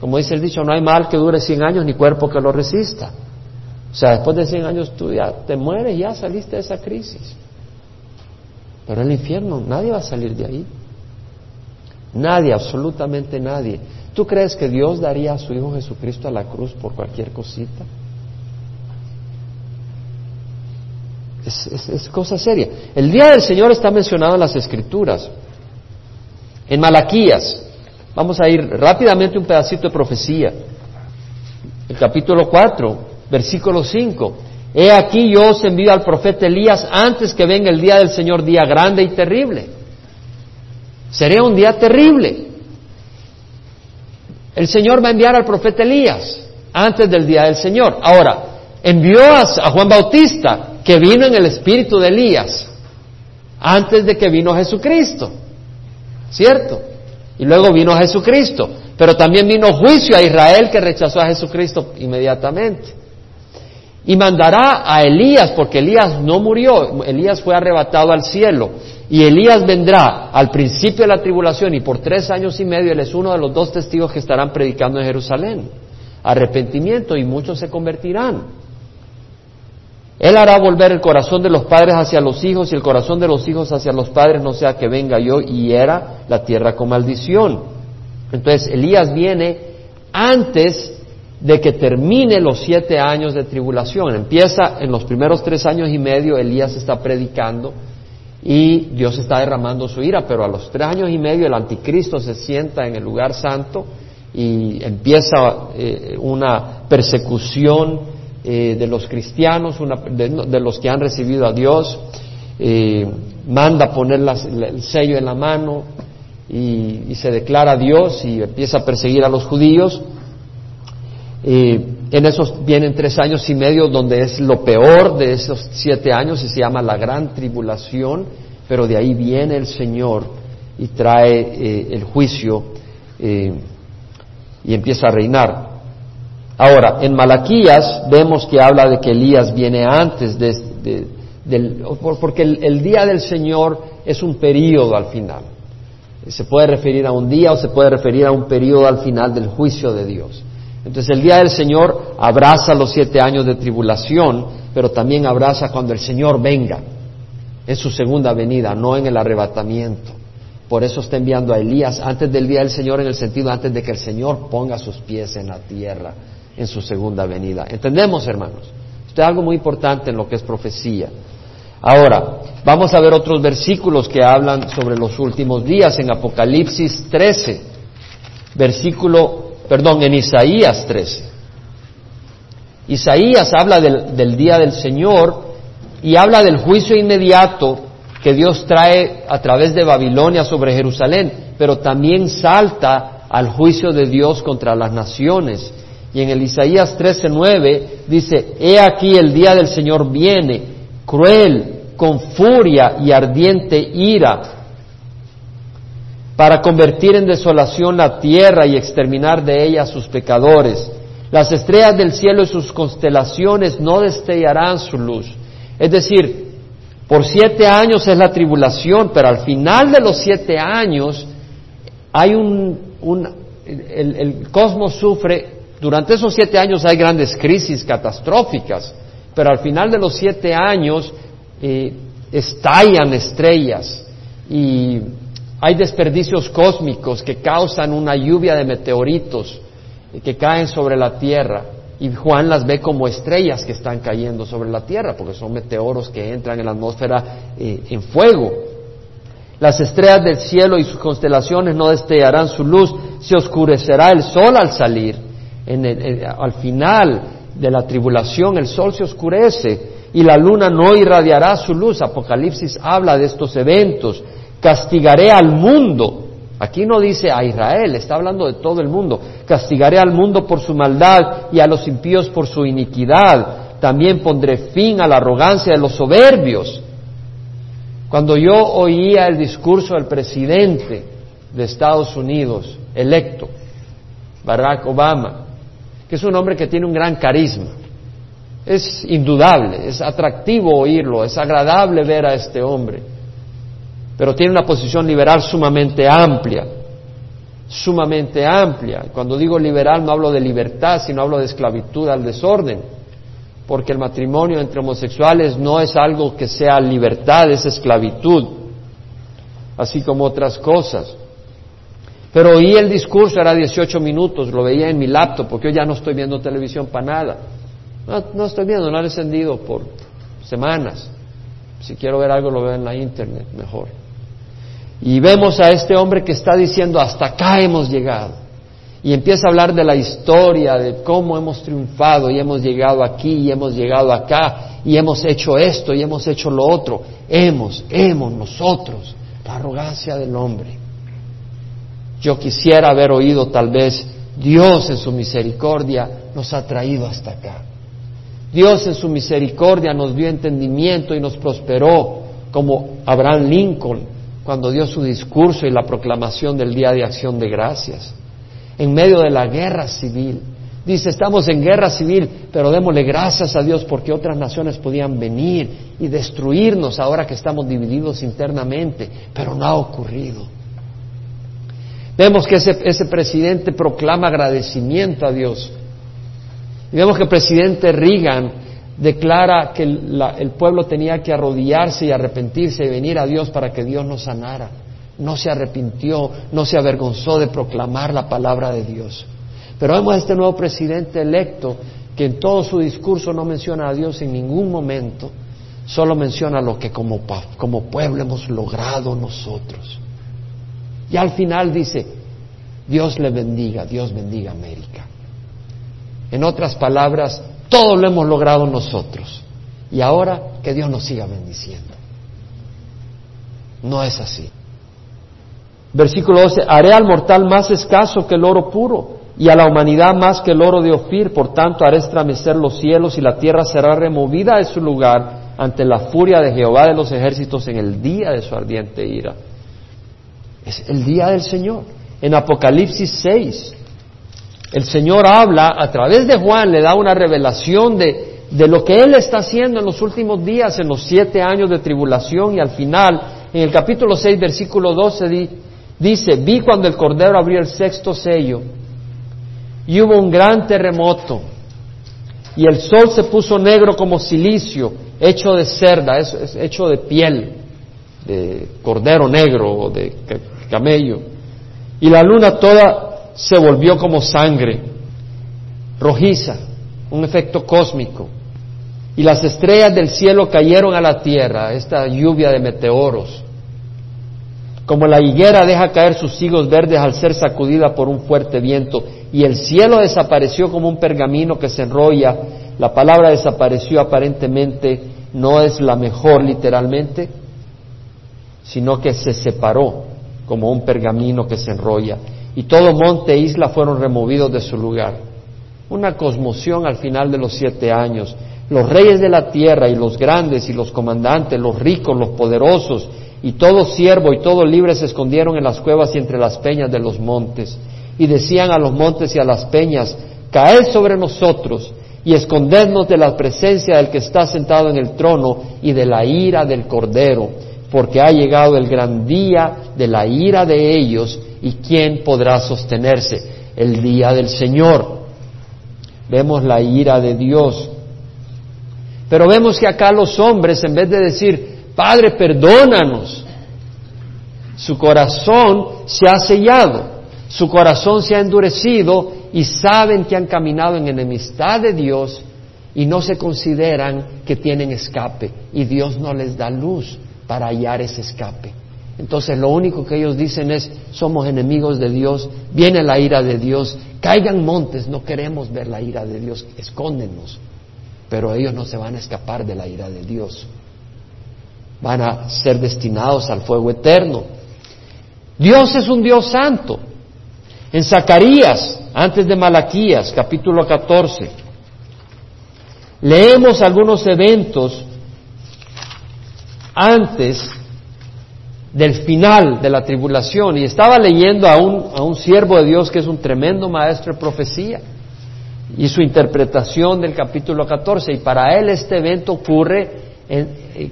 Como dice el dicho, no hay mal que dure 100 años ni cuerpo que lo resista. O sea, después de 100 años tú ya te mueres, ya saliste de esa crisis. Pero el infierno, nadie va a salir de ahí. Nadie, absolutamente nadie. ¿Tú crees que Dios daría a su Hijo Jesucristo a la cruz por cualquier cosita? Es, cosa seria. El día del Señor está mencionado en las Escrituras. En Malaquías, vamos a ir rápidamente un pedacito de profecía. El capítulo 4, versículo 5. He aquí yo os envío al profeta Elías antes que venga el día del Señor, día grande y terrible. Sería un día terrible. El Señor va a enviar al profeta Elías antes del día del Señor. Ahora, envió a, Juan Bautista, que vino en el espíritu de Elías, antes de que vino Jesucristo. ¿Cierto? Y luego vino Jesucristo. Pero también vino juicio a Israel que rechazó a Jesucristo inmediatamente. Y mandará a Elías, porque Elías no murió, Elías fue arrebatado al cielo. Y Elías vendrá al principio de la tribulación y por tres años y medio él es uno de los dos testigos que estarán predicando en Jerusalén. Arrepentimiento y muchos se convertirán. Él hará volver el corazón de los padres hacia los hijos y el corazón de los hijos hacia los padres, no sea que venga yo y era la tierra con maldición. Entonces Elías viene antes de que termine los siete años de tribulación. Empieza en los primeros tres años y medio, Elías está predicando y Dios está derramando su ira, pero a los tres años y medio el anticristo se sienta en el lugar santo y empieza eh, una persecución eh, de los cristianos, de, los que han recibido a Dios, eh, manda poner el sello en la mano y, se declara Dios y empieza a perseguir a los judíos. Eh, en esos vienen tres años y medio donde es lo peor de esos siete años y se llama la gran tribulación, pero de ahí viene el Señor y trae el juicio y empieza a reinar. Ahora, en Malaquías vemos que habla de que Elías viene antes de, porque el, día del Señor es un periodo al final. Se puede referir a un día o se puede referir a un periodo al final del juicio de Dios. Entonces el día del Señor abraza los siete años de tribulación, pero también abraza cuando el Señor venga, en su segunda venida, no en el arrebatamiento. Por eso está enviando a Elías antes del día del Señor en el sentido antes de que el Señor ponga sus pies en la tierra en su segunda venida. ¿Entendemos, hermanos? Esto es algo muy importante en lo que es profecía. Ahora, vamos a ver otros versículos que hablan sobre los últimos días en Apocalipsis 13, versículo, perdón, en Isaías 13. Isaías habla del, día del Señor y habla del juicio inmediato que Dios trae a través de Babilonia sobre Jerusalén, pero también salta al juicio de Dios contra las naciones y en el Isaías 13:9 dice, He aquí el día del Señor viene, cruel, con furia y ardiente ira, para convertir en desolación la tierra y exterminar de ella a sus pecadores. Las estrellas del cielo y sus constelaciones no destellarán su luz. Es decir, por siete años es la tribulación, pero al final de los siete años hay un, el, cosmos sufre durante esos siete años hay grandes crisis catastróficas, pero al final de los siete años eh, estallan estrellas y hay desperdicios cósmicos que causan una lluvia de meteoritos que caen sobre la Tierra. Y Juan las ve como estrellas que están cayendo sobre la Tierra, porque son meteoros que entran en la atmósfera eh, en fuego. Las estrellas del cielo y sus constelaciones no destellarán su luz, se oscurecerá el sol al salir al final de la tribulación el sol se oscurece y la luna no irradiará su luz. Apocalipsis habla de estos eventos. Castigaré al mundo. Aquí no dice a Israel, está hablando de todo el mundo. Castigaré al mundo por su maldad y a los impíos por su iniquidad. También pondré fin a la arrogancia de los soberbios. Cuando yo oía el discurso del presidente de Estados Unidos, electo, Barack Obama, que es un hombre que tiene un gran carisma. Es indudable, es atractivo oírlo, es agradable ver a este hombre. Pero tiene una posición liberal sumamente amplia, sumamente amplia. Cuando digo liberal no hablo de libertad, sino hablo de esclavitud al desorden, porque el matrimonio entre homosexuales no es algo que sea libertad, es esclavitud, así como otras cosas. Pero oí el discurso, era 18 minutos, lo veía en mi laptop, porque yo ya no estoy viendo televisión para nada. No, no estoy viendo, no he encendido por semanas. Si quiero ver algo lo veo en la internet, mejor. Y vemos a este hombre que está diciendo, hasta acá hemos llegado. Y empieza a hablar de la historia, de cómo hemos triunfado y hemos llegado aquí y hemos llegado acá y hemos hecho esto y hemos hecho lo otro. Hemos, hemos, nosotros. La arrogancia del hombre. Yo quisiera haber oído tal vez, Dios en su misericordia nos ha traído hasta acá. Dios en su misericordia nos dio entendimiento y nos prosperó, como Abraham Lincoln cuando dio su discurso y la proclamación del Día de Acción de Gracias, en medio de la guerra civil. Dice, estamos en guerra civil, pero démosle gracias a Dios porque otras naciones podían venir y destruirnos ahora que estamos divididos internamente, pero no ha ocurrido. Vemos que ese, ese presidente proclama agradecimiento a Dios. Y vemos que el presidente Reagan declara que el pueblo tenía que arrodillarse y arrepentirse y venir a Dios para que Dios nos sanara. No se arrepintió, no se avergonzó de proclamar la palabra de Dios. Pero vemos a este nuevo presidente electo que en todo su discurso no menciona a Dios en ningún momento, solo menciona lo que como, como pueblo hemos logrado nosotros. Y al final dice, Dios le bendiga, Dios bendiga América. En otras palabras, todo lo hemos logrado nosotros. Y ahora que Dios nos siga bendiciendo. No es así. Versículo 12, haré al mortal más escaso que el oro puro y a la humanidad más que el oro de Ofir, por tanto haré estremecer los cielos y la tierra será removida de su lugar ante la furia de Jehová de los ejércitos en el día de su ardiente ira. Es el día del Señor. En Apocalipsis 6, el Señor habla a través de Juan, le da una revelación de, de lo que Él está haciendo en los últimos días, en los siete años de tribulación y al final, en el capítulo 6, versículo 12, dice, vi cuando el Cordero abrió el sexto sello y hubo un gran terremoto y el sol se puso negro como silicio, hecho de cerda, hecho de piel, de cordero negro o de camello, y la luna toda se volvió como sangre, rojiza, un efecto cósmico. Y las estrellas del cielo cayeron a la tierra, esta lluvia de meteoros. Como la higuera deja caer sus higos verdes al ser sacudida por un fuerte viento, y el cielo desapareció como un pergamino que se enrolla, la palabra desapareció aparentemente no es la mejor literalmente, sino que se separó como un pergamino que se enrolla y todo monte e isla fueron removidos de su lugar. Una cosmoción al final de los siete años. Los reyes de la tierra y los grandes y los comandantes, los ricos, los poderosos y todo siervo y todo libre se escondieron en las cuevas y entre las peñas de los montes. Y decían a los montes y a las peñas, caed sobre nosotros y escondednos de la presencia del que está sentado en el trono y de la ira del Cordero, porque ha llegado el gran día de la ira de ellos ¿Y quién podrá sostenerse? El día del Señor. Vemos la ira de Dios. Pero vemos que acá los hombres, en vez de decir, Padre, perdónanos, su corazón se ha sellado, su corazón se ha endurecido y saben que han caminado en enemistad de Dios y no se consideran que tienen escape y Dios no les da luz para hallar ese escape. Entonces lo único que ellos dicen es, somos enemigos de Dios, viene la ira de Dios, caigan montes, no queremos ver la ira de Dios, escóndenos. Pero ellos no se van a escapar de la ira de Dios. Van a ser destinados al fuego eterno. Dios es un Dios santo. En Zacarías, antes de Malaquías, capítulo 14, leemos algunos eventos antes del final de la tribulación y estaba leyendo a un, a un siervo de Dios que es un tremendo maestro de profecía y su interpretación del capítulo 14 y para él este evento ocurre en, eh,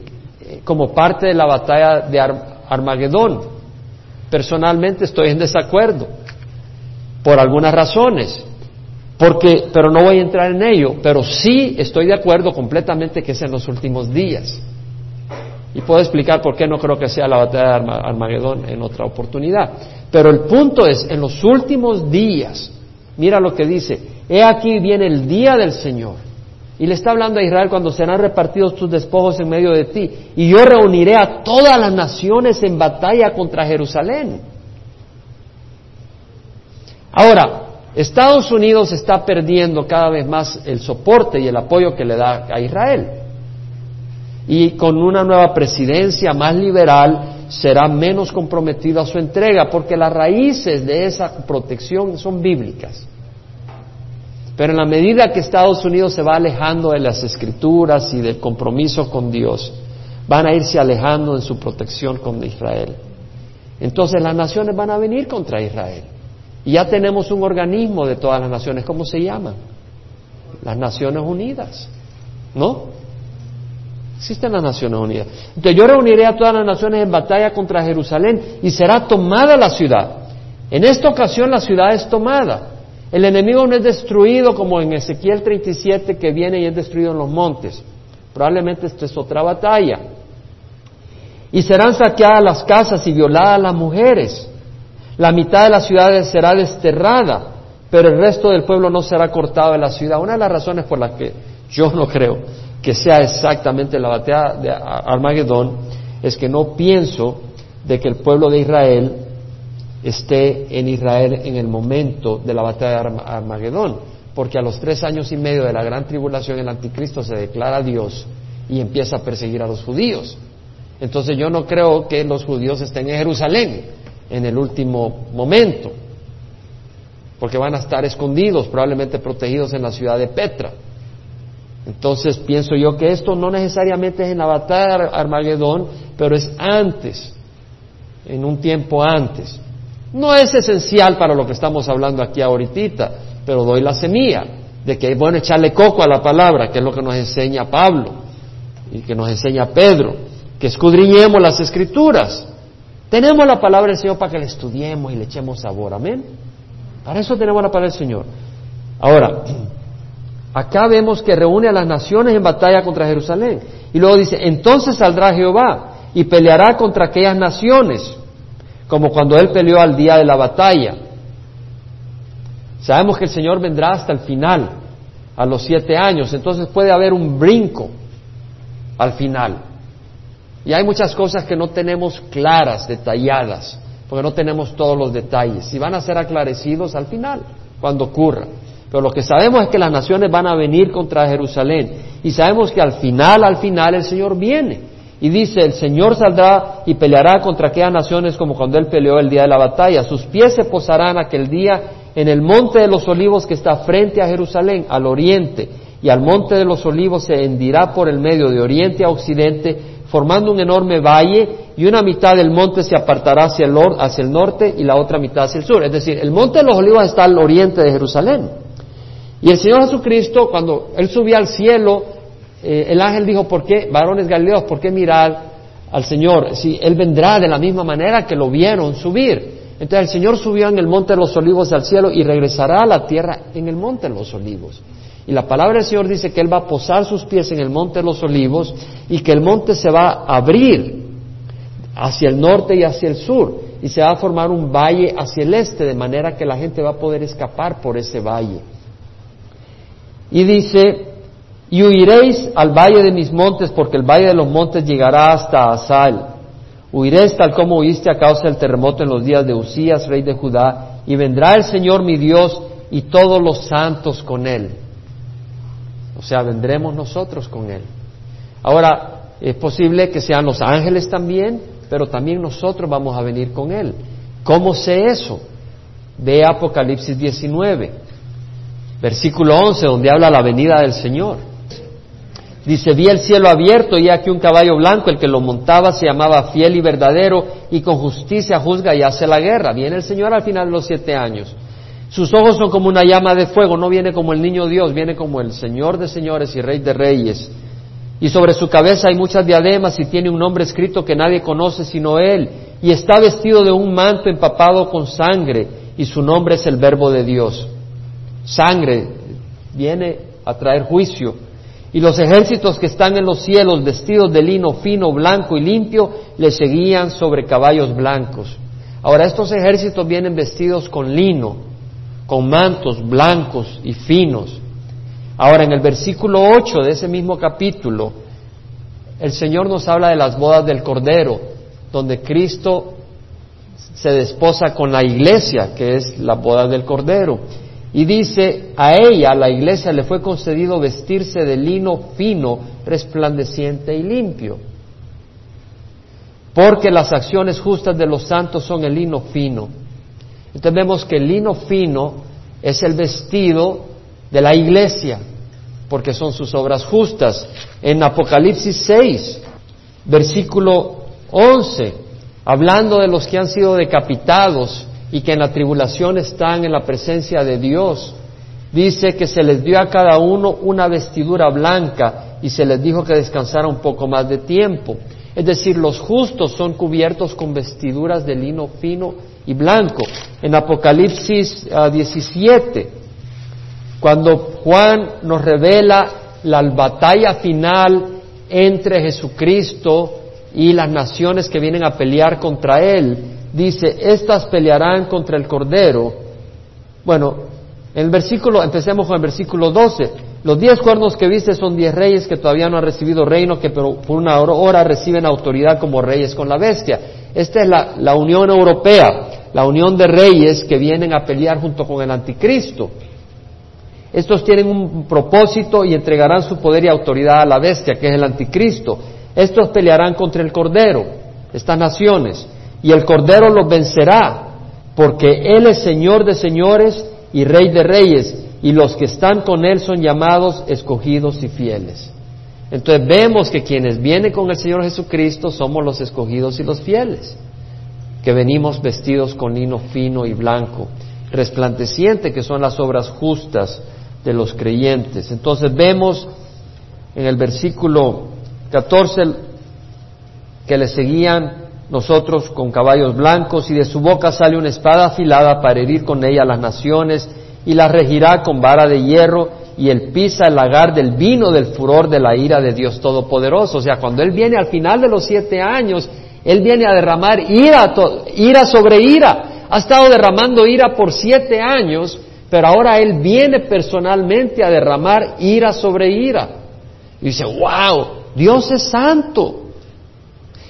como parte de la batalla de Armagedón. Personalmente estoy en desacuerdo por algunas razones. Porque, pero no voy a entrar en ello, pero sí estoy de acuerdo completamente que es en los últimos días. Y puedo explicar por qué no creo que sea la batalla de Armagedón en otra oportunidad. Pero el punto es, en los últimos días, mira lo que dice, he aquí viene el día del Señor. Y le está hablando a Israel cuando serán repartidos tus despojos en medio de ti. Y yo reuniré a todas las naciones en batalla contra Jerusalén. Ahora, Estados Unidos está perdiendo cada vez más el soporte y el apoyo que le da a Israel. Y con una nueva presidencia más liberal será menos comprometido a su entrega, porque las raíces de esa protección son bíblicas. Pero en la medida que Estados Unidos se va alejando de las escrituras y del compromiso con Dios, van a irse alejando en su protección con Israel. Entonces las naciones van a venir contra Israel. Y ya tenemos un organismo de todas las naciones. ¿Cómo se llama? Las Naciones Unidas. ¿No? Existen las Naciones Unidas. Entonces yo reuniré a todas las naciones en batalla contra Jerusalén y será tomada la ciudad. En esta ocasión la ciudad es tomada. El enemigo no es destruido como en Ezequiel 37 que viene y es destruido en los montes. Probablemente esta es otra batalla. Y serán saqueadas las casas y violadas las mujeres. La mitad de la ciudad será desterrada, pero el resto del pueblo no será cortado de la ciudad. Una de las razones por las que yo no creo que sea exactamente la batalla de Armagedón es que no pienso de que el pueblo de Israel esté en Israel en el momento de la batalla de Armagedón, porque a los tres años y medio de la gran tribulación el anticristo se declara Dios y empieza a perseguir a los judíos. Entonces yo no creo que los judíos estén en Jerusalén, en el último momento, porque van a estar escondidos, probablemente protegidos en la ciudad de Petra. Entonces pienso yo que esto no necesariamente es en la batalla de Armagedón, pero es antes, en un tiempo antes. No es esencial para lo que estamos hablando aquí ahorita, pero doy la semilla de que es bueno echarle coco a la palabra, que es lo que nos enseña Pablo y que nos enseña Pedro, que escudriñemos las escrituras. Tenemos la palabra del Señor para que la estudiemos y le echemos sabor. Amén. Para eso tenemos la palabra del Señor. Ahora, acá vemos que reúne a las naciones en batalla contra Jerusalén. Y luego dice, entonces saldrá Jehová y peleará contra aquellas naciones, como cuando él peleó al día de la batalla. Sabemos que el Señor vendrá hasta el final, a los siete años, entonces puede haber un brinco al final. Y hay muchas cosas que no tenemos claras, detalladas, porque no tenemos todos los detalles. Y van a ser aclarecidos al final, cuando ocurra. Pero lo que sabemos es que las naciones van a venir contra Jerusalén. Y sabemos que al final, al final, el Señor viene. Y dice, el Señor saldrá y peleará contra aquellas naciones como cuando Él peleó el día de la batalla. Sus pies se posarán aquel día en el monte de los olivos que está frente a Jerusalén, al oriente. Y al monte de los olivos se hendirá por el medio de oriente a occidente formando un enorme valle y una mitad del monte se apartará hacia el, hacia el norte y la otra mitad hacia el sur. Es decir, el monte de los olivos está al oriente de Jerusalén. Y el Señor Jesucristo, cuando Él subía al cielo, eh, el ángel dijo, ¿por qué, varones galileos, por qué mirar al Señor? Si Él vendrá de la misma manera que lo vieron subir. Entonces el Señor subió en el monte de los olivos al cielo y regresará a la tierra en el monte de los olivos. Y la palabra del Señor dice que Él va a posar sus pies en el monte de los olivos y que el monte se va a abrir hacia el norte y hacia el sur y se va a formar un valle hacia el este de manera que la gente va a poder escapar por ese valle. Y dice, y huiréis al valle de mis montes porque el valle de los montes llegará hasta Asal. Huiréis tal como huiste a causa del terremoto en los días de Usías, rey de Judá, y vendrá el Señor mi Dios y todos los santos con él. O sea, vendremos nosotros con Él. Ahora, es posible que sean los ángeles también, pero también nosotros vamos a venir con Él. ¿Cómo sé eso? Ve Apocalipsis 19, versículo 11, donde habla la venida del Señor. Dice, vi el cielo abierto y aquí un caballo blanco, el que lo montaba se llamaba fiel y verdadero y con justicia juzga y hace la guerra. Viene el Señor al final de los siete años. Sus ojos son como una llama de fuego, no viene como el niño Dios, viene como el Señor de señores y Rey de reyes. Y sobre su cabeza hay muchas diademas y tiene un nombre escrito que nadie conoce sino él. Y está vestido de un manto empapado con sangre y su nombre es el verbo de Dios. Sangre viene a traer juicio. Y los ejércitos que están en los cielos, vestidos de lino fino, blanco y limpio, le seguían sobre caballos blancos. Ahora, estos ejércitos vienen vestidos con lino, con mantos blancos y finos. Ahora, en el versículo 8 de ese mismo capítulo, el Señor nos habla de las bodas del Cordero, donde Cristo se desposa con la iglesia, que es la boda del Cordero. Y dice, a ella, la iglesia, le fue concedido vestirse de lino fino, resplandeciente y limpio. Porque las acciones justas de los santos son el lino fino. Entonces vemos que el lino fino es el vestido de la iglesia, porque son sus obras justas. En Apocalipsis 6, versículo 11, hablando de los que han sido decapitados y que en la tribulación están en la presencia de Dios, dice que se les dio a cada uno una vestidura blanca y se les dijo que descansara un poco más de tiempo. Es decir, los justos son cubiertos con vestiduras de lino fino y blanco. En Apocalipsis 17, ah, cuando Juan nos revela la batalla final entre Jesucristo y las naciones que vienen a pelear contra Él, dice, estas pelearán contra el Cordero. Bueno, en el versículo, empecemos con el versículo 12. Los diez cuernos que viste son diez reyes que todavía no han recibido reino, que por una hora reciben autoridad como reyes con la bestia. Esta es la, la Unión Europea, la unión de reyes que vienen a pelear junto con el anticristo. Estos tienen un propósito y entregarán su poder y autoridad a la bestia, que es el anticristo. Estos pelearán contra el Cordero, estas naciones, y el Cordero los vencerá, porque Él es Señor de señores y Rey de reyes, y los que están con Él son llamados escogidos y fieles. Entonces vemos que quienes vienen con el Señor Jesucristo somos los escogidos y los fieles, que venimos vestidos con lino fino y blanco, resplandeciente, que son las obras justas de los creyentes. Entonces vemos en el versículo 14 que le seguían nosotros con caballos blancos y de su boca sale una espada afilada para herir con ella las naciones y las regirá con vara de hierro y él pisa el lagar del vino del furor de la ira de Dios Todopoderoso. O sea, cuando Él viene al final de los siete años, Él viene a derramar ira, ira sobre ira. Ha estado derramando ira por siete años pero ahora Él viene personalmente a derramar ira sobre ira. Y dice, wow, Dios es santo.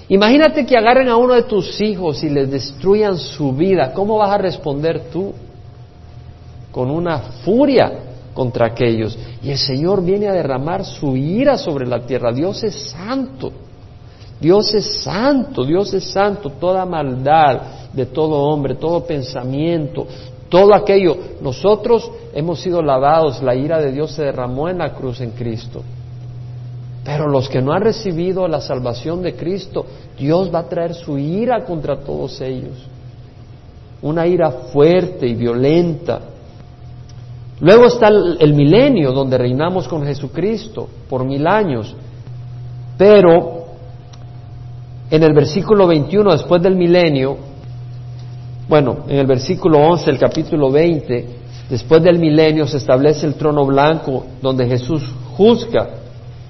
Imagínate que agarren a uno de tus hijos y les destruyan su vida. ¿Cómo vas a responder tú? Con una furia contra aquellos. Y el Señor viene a derramar su ira sobre la tierra. Dios es santo. Dios es santo, Dios es santo. Toda maldad de todo hombre, todo pensamiento, todo aquello, nosotros hemos sido lavados, la ira de Dios se derramó en la cruz en Cristo. Pero los que no han recibido la salvación de Cristo, Dios va a traer su ira contra todos ellos. Una ira fuerte y violenta. Luego está el, milenio, donde reinamos con Jesucristo por mil años. Pero en el versículo 21, después del milenio, bueno, en el versículo 11 el capítulo 20, después del milenio se establece el trono blanco donde Jesús juzga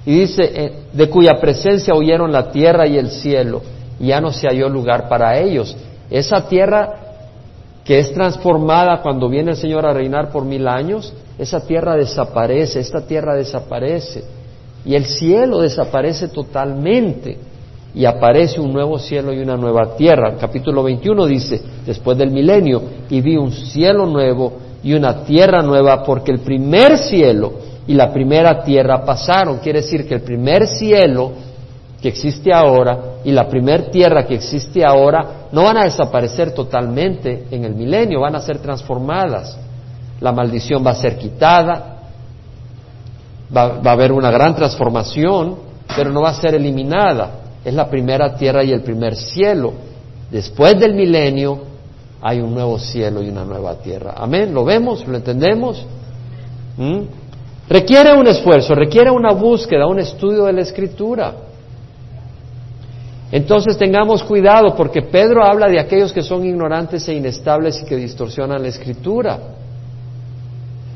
y dice, eh, de cuya presencia huyeron la tierra y el cielo, y ya no se halló lugar para ellos. Esa tierra que es transformada cuando viene el Señor a reinar por mil años, esa tierra desaparece, esta tierra desaparece, y el cielo desaparece totalmente y aparece un nuevo cielo y una nueva tierra. capítulo 21 dice, después del milenio, y vi un cielo nuevo y una tierra nueva, porque el primer cielo y la primera tierra pasaron. Quiere decir que el primer cielo que existe ahora y la primera tierra que existe ahora no van a desaparecer totalmente en el milenio, van a ser transformadas. La maldición va a ser quitada, va, a haber una gran transformación, pero no va a ser eliminada es la primera tierra y el primer cielo. Después del milenio hay un nuevo cielo y una nueva tierra. Amén, ¿lo vemos? ¿Lo entendemos? ¿Mm? Requiere un esfuerzo, requiere una búsqueda, un estudio de la escritura. Entonces tengamos cuidado porque Pedro habla de aquellos que son ignorantes e inestables y que distorsionan la escritura.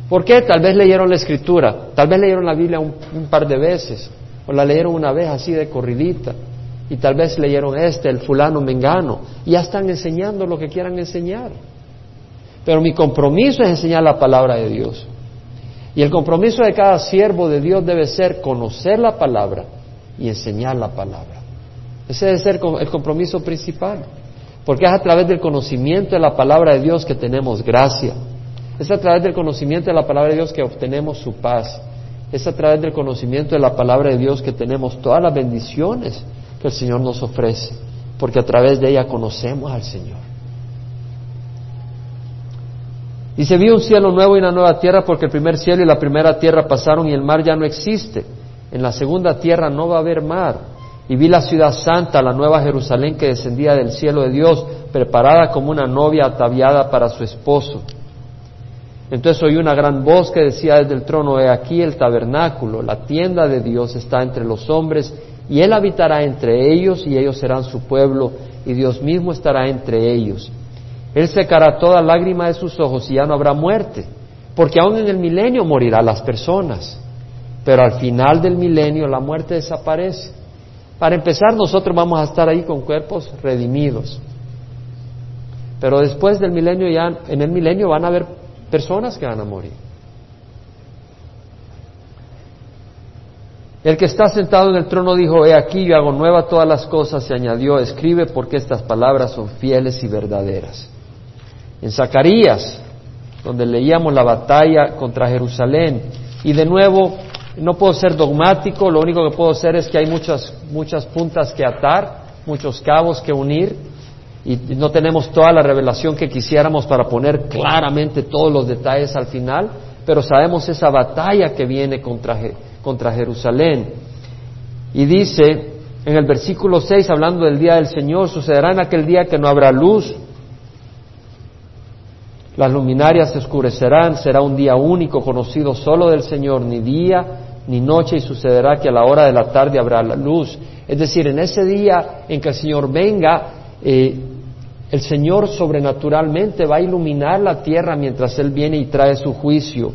¿Por qué? Tal vez leyeron la escritura, tal vez leyeron la Biblia un, par de veces, o la leyeron una vez así de corridita, y tal vez leyeron este, el fulano mengano, y ya están enseñando lo que quieran enseñar. Pero mi compromiso es enseñar la palabra de Dios. Y el compromiso de cada siervo de Dios debe ser conocer la palabra y enseñar la palabra. Ese debe ser el compromiso principal. Porque es a través del conocimiento de la palabra de Dios que tenemos gracia. Es a través del conocimiento de la palabra de Dios que obtenemos su paz. Es a través del conocimiento de la palabra de Dios que tenemos todas las bendiciones que el Señor nos ofrece. Porque a través de ella conocemos al Señor. Y se vio un cielo nuevo y una nueva tierra porque el primer cielo y la primera tierra pasaron y el mar ya no existe. En la segunda tierra no va a haber mar. Y vi la ciudad santa, la nueva Jerusalén que descendía del cielo de Dios, preparada como una novia ataviada para su esposo. Entonces oí una gran voz que decía desde el trono, he aquí el tabernáculo, la tienda de Dios está entre los hombres, y él habitará entre ellos, y ellos serán su pueblo, y Dios mismo estará entre ellos él secará toda lágrima de sus ojos y ya no habrá muerte, porque aún en el milenio morirán las personas, pero al final del milenio la muerte desaparece. Para empezar, nosotros vamos a estar ahí con cuerpos redimidos. Pero después del milenio ya, en el milenio van a haber personas que van a morir. El que está sentado en el trono dijo, he aquí yo hago nueva todas las cosas y añadió, escribe porque estas palabras son fieles y verdaderas en Zacarías, donde leíamos la batalla contra Jerusalén. Y de nuevo, no puedo ser dogmático, lo único que puedo hacer es que hay muchas, muchas puntas que atar, muchos cabos que unir, y no tenemos toda la revelación que quisiéramos para poner claramente todos los detalles al final, pero sabemos esa batalla que viene contra, contra Jerusalén. Y dice en el versículo 6, hablando del día del Señor, sucederá en aquel día que no habrá luz, las luminarias se oscurecerán, será un día único, conocido solo del Señor, ni día ni noche, y sucederá que a la hora de la tarde habrá la luz. Es decir, en ese día en que el Señor venga, eh, el Señor sobrenaturalmente va a iluminar la tierra mientras Él viene y trae su juicio.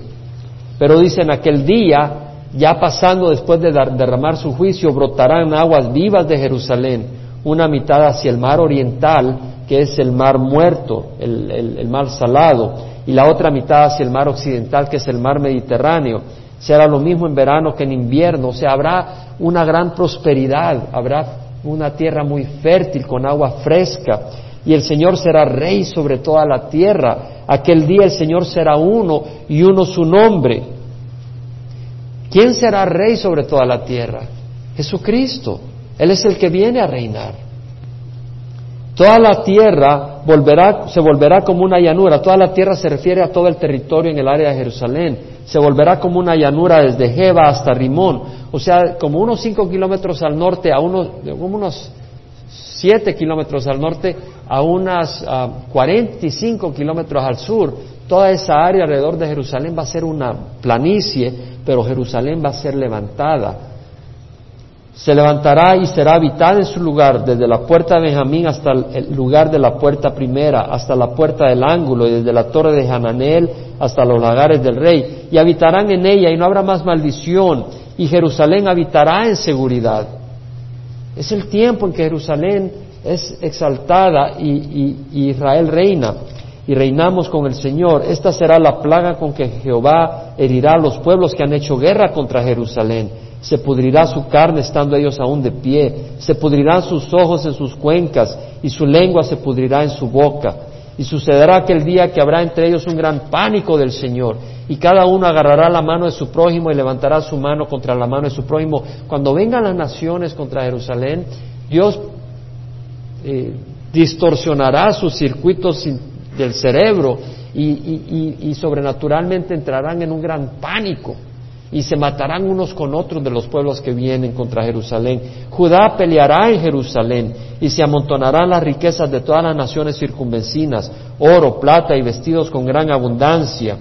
Pero dice, en aquel día, ya pasando después de derramar su juicio, brotarán aguas vivas de Jerusalén, una mitad hacia el mar oriental que es el mar muerto, el, mar salado, y la otra mitad hacia el mar occidental, que es el mar Mediterráneo. Será lo mismo en verano que en invierno, o sea, habrá una gran prosperidad, habrá una tierra muy fértil con agua fresca, y el Señor será rey sobre toda la tierra. Aquel día el Señor será uno y uno su nombre. ¿Quién será rey sobre toda la tierra? Jesucristo. Él es el que viene a reinar. Toda la tierra volverá, se volverá como una llanura. Toda la tierra se refiere a todo el territorio en el área de Jerusalén. Se volverá como una llanura desde Jeba hasta Rimón. O sea, como unos cinco kilómetros al norte, a unos, como unos siete kilómetros al norte, a unas cuarenta y cinco kilómetros al sur. Toda esa área alrededor de Jerusalén va a ser una planicie, pero Jerusalén va a ser levantada se levantará y será habitada en su lugar, desde la puerta de Benjamín hasta el lugar de la puerta primera, hasta la puerta del ángulo, y desde la torre de Hananel hasta los lagares del rey. Y habitarán en ella, y no habrá más maldición, y Jerusalén habitará en seguridad. Es el tiempo en que Jerusalén es exaltada y, y Israel reina, y reinamos con el Señor. Esta será la plaga con que Jehová herirá a los pueblos que han hecho guerra contra Jerusalén se pudrirá su carne estando ellos aún de pie, se pudrirán sus ojos en sus cuencas y su lengua se pudrirá en su boca. Y sucederá aquel día que habrá entre ellos un gran pánico del Señor y cada uno agarrará la mano de su prójimo y levantará su mano contra la mano de su prójimo. Cuando vengan las naciones contra Jerusalén, Dios eh, distorsionará sus circuitos del cerebro y sobrenaturalmente entrarán en un gran pánico y se matarán unos con otros de los pueblos que vienen contra Jerusalén. Judá peleará en Jerusalén y se amontonarán las riquezas de todas las naciones circunvecinas, oro, plata y vestidos con gran abundancia.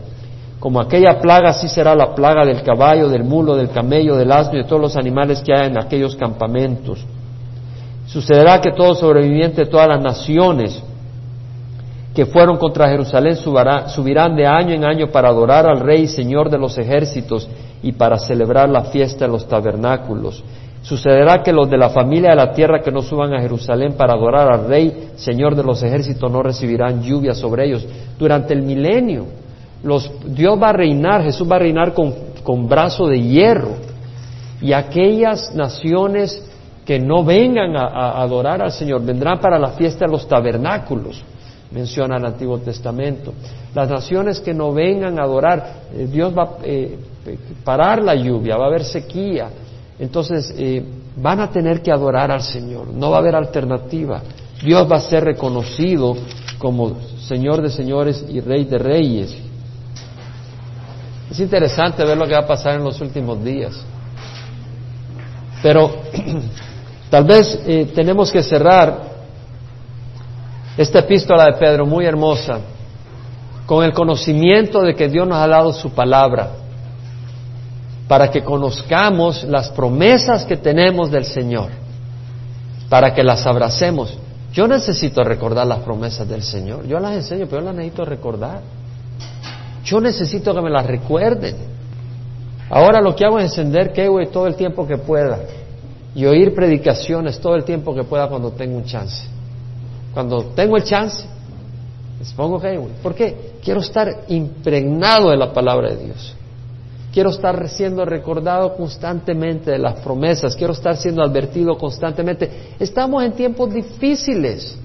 Como aquella plaga, así será la plaga del caballo, del mulo, del camello, del asno y de todos los animales que hay en aquellos campamentos. Sucederá que todo sobreviviente de todas las naciones que fueron contra Jerusalén subirán de año en año para adorar al Rey, Señor de los ejércitos, y para celebrar la fiesta en los tabernáculos. Sucederá que los de la familia de la tierra que no suban a Jerusalén para adorar al Rey, Señor de los ejércitos, no recibirán lluvia sobre ellos durante el milenio. Dios va a reinar, Jesús va a reinar con, con brazo de hierro. Y aquellas naciones que no vengan a, adorar al Señor vendrán para la fiesta de los tabernáculos, menciona el Antiguo Testamento. Las naciones que no vengan a adorar, eh, Dios va a eh, parar la lluvia, va a haber sequía. Entonces eh, van a tener que adorar al Señor, no va a haber alternativa. Dios va a ser reconocido como Señor de señores y Rey de reyes. Es interesante ver lo que va a pasar en los últimos días. Pero (clears throat) tal vez eh, tenemos que cerrar esta epístola de Pedro, muy hermosa, con el conocimiento de que Dios nos ha dado su palabra, para que conozcamos las promesas que tenemos del Señor, para que las abracemos. Yo necesito recordar las promesas del Señor. Yo las enseño, pero yo las necesito recordar. Yo necesito que me las recuerden. Ahora lo que hago es encender Keyway todo el tiempo que pueda y oír predicaciones todo el tiempo que pueda cuando tengo un chance. Cuando tengo el chance, les pongo Keyway. ¿Por qué? Quiero estar impregnado de la palabra de Dios. Quiero estar siendo recordado constantemente de las promesas. Quiero estar siendo advertido constantemente. Estamos en tiempos difíciles.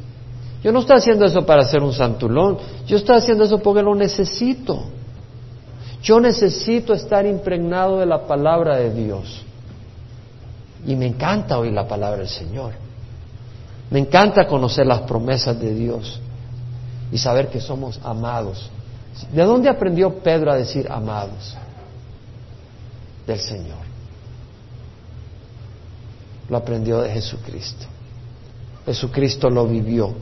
Yo no estoy haciendo eso para ser un santulón, yo estoy haciendo eso porque lo necesito. Yo necesito estar impregnado de la palabra de Dios. Y me encanta oír la palabra del Señor. Me encanta conocer las promesas de Dios y saber que somos amados. ¿De dónde aprendió Pedro a decir amados? Del Señor. Lo aprendió de Jesucristo. Jesucristo lo vivió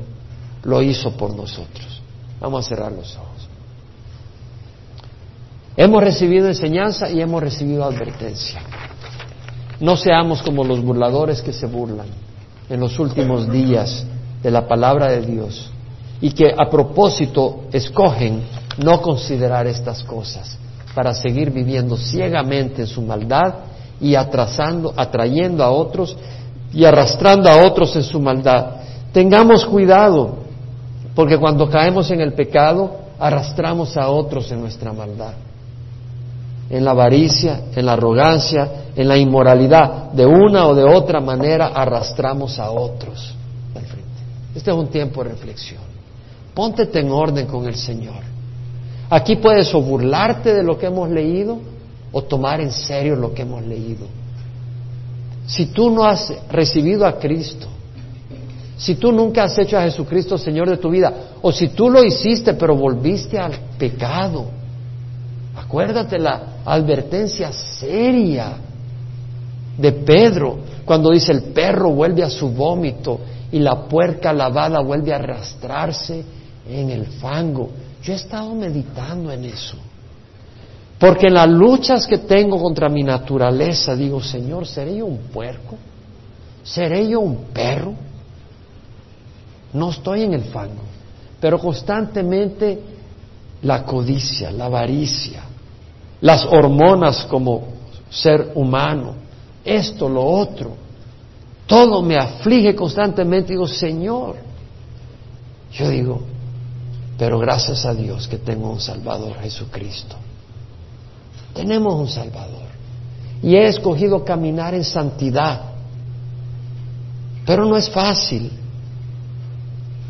lo hizo por nosotros. Vamos a cerrar los ojos. Hemos recibido enseñanza y hemos recibido advertencia. No seamos como los burladores que se burlan en los últimos días de la palabra de Dios y que a propósito escogen no considerar estas cosas para seguir viviendo ciegamente en su maldad y atrasando, atrayendo a otros y arrastrando a otros en su maldad. Tengamos cuidado porque cuando caemos en el pecado, arrastramos a otros en nuestra maldad. En la avaricia, en la arrogancia, en la inmoralidad. De una o de otra manera arrastramos a otros. Este es un tiempo de reflexión. Póntete en orden con el Señor. Aquí puedes o burlarte de lo que hemos leído o tomar en serio lo que hemos leído. Si tú no has recibido a Cristo, si tú nunca has hecho a Jesucristo Señor de tu vida, o si tú lo hiciste pero volviste al pecado, acuérdate la advertencia seria de Pedro cuando dice el perro vuelve a su vómito y la puerca lavada vuelve a arrastrarse en el fango. Yo he estado meditando en eso. Porque en las luchas que tengo contra mi naturaleza, digo, Señor, ¿seré yo un puerco? ¿Seré yo un perro? No estoy en el fango, pero constantemente la codicia, la avaricia, las hormonas como ser humano, esto, lo otro, todo me aflige constantemente. Digo, Señor, yo digo, pero gracias a Dios que tengo un Salvador, Jesucristo. Tenemos un Salvador. Y he escogido caminar en santidad. Pero no es fácil.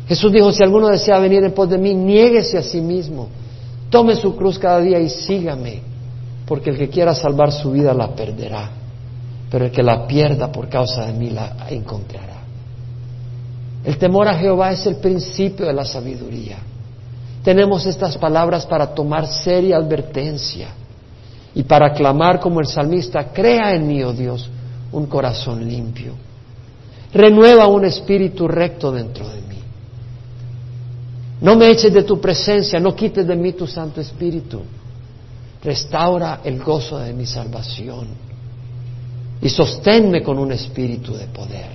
Jesús dijo, si alguno desea venir en pos de mí, niéguese a sí mismo, tome su cruz cada día y sígame, porque el que quiera salvar su vida la perderá, pero el que la pierda por causa de mí la encontrará. El temor a Jehová es el principio de la sabiduría. Tenemos estas palabras para tomar seria advertencia y para clamar como el salmista, crea en mí, oh Dios, un corazón limpio. Renueva un espíritu recto dentro de mí. No me eches de tu presencia, no quites de mí tu Santo Espíritu. Restaura el gozo de mi salvación y sosténme con un espíritu de poder.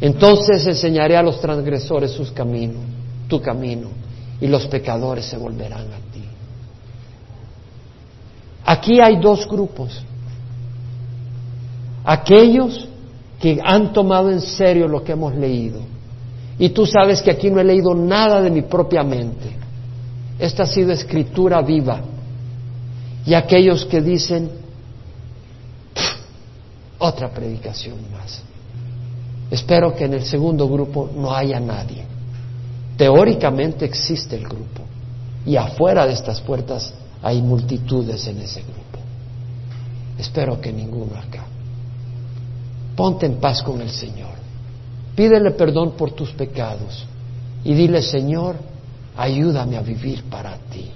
Entonces enseñaré a los transgresores sus caminos, tu camino, y los pecadores se volverán a ti. Aquí hay dos grupos. Aquellos que han tomado en serio lo que hemos leído. Y tú sabes que aquí no he leído nada de mi propia mente. Esta ha sido escritura viva. Y aquellos que dicen, otra predicación más. Espero que en el segundo grupo no haya nadie. Teóricamente existe el grupo y afuera de estas puertas hay multitudes en ese grupo. Espero que ninguno acá. Ponte en paz con el Señor. Pídele perdón por tus pecados y dile, Señor, ayúdame a vivir para ti.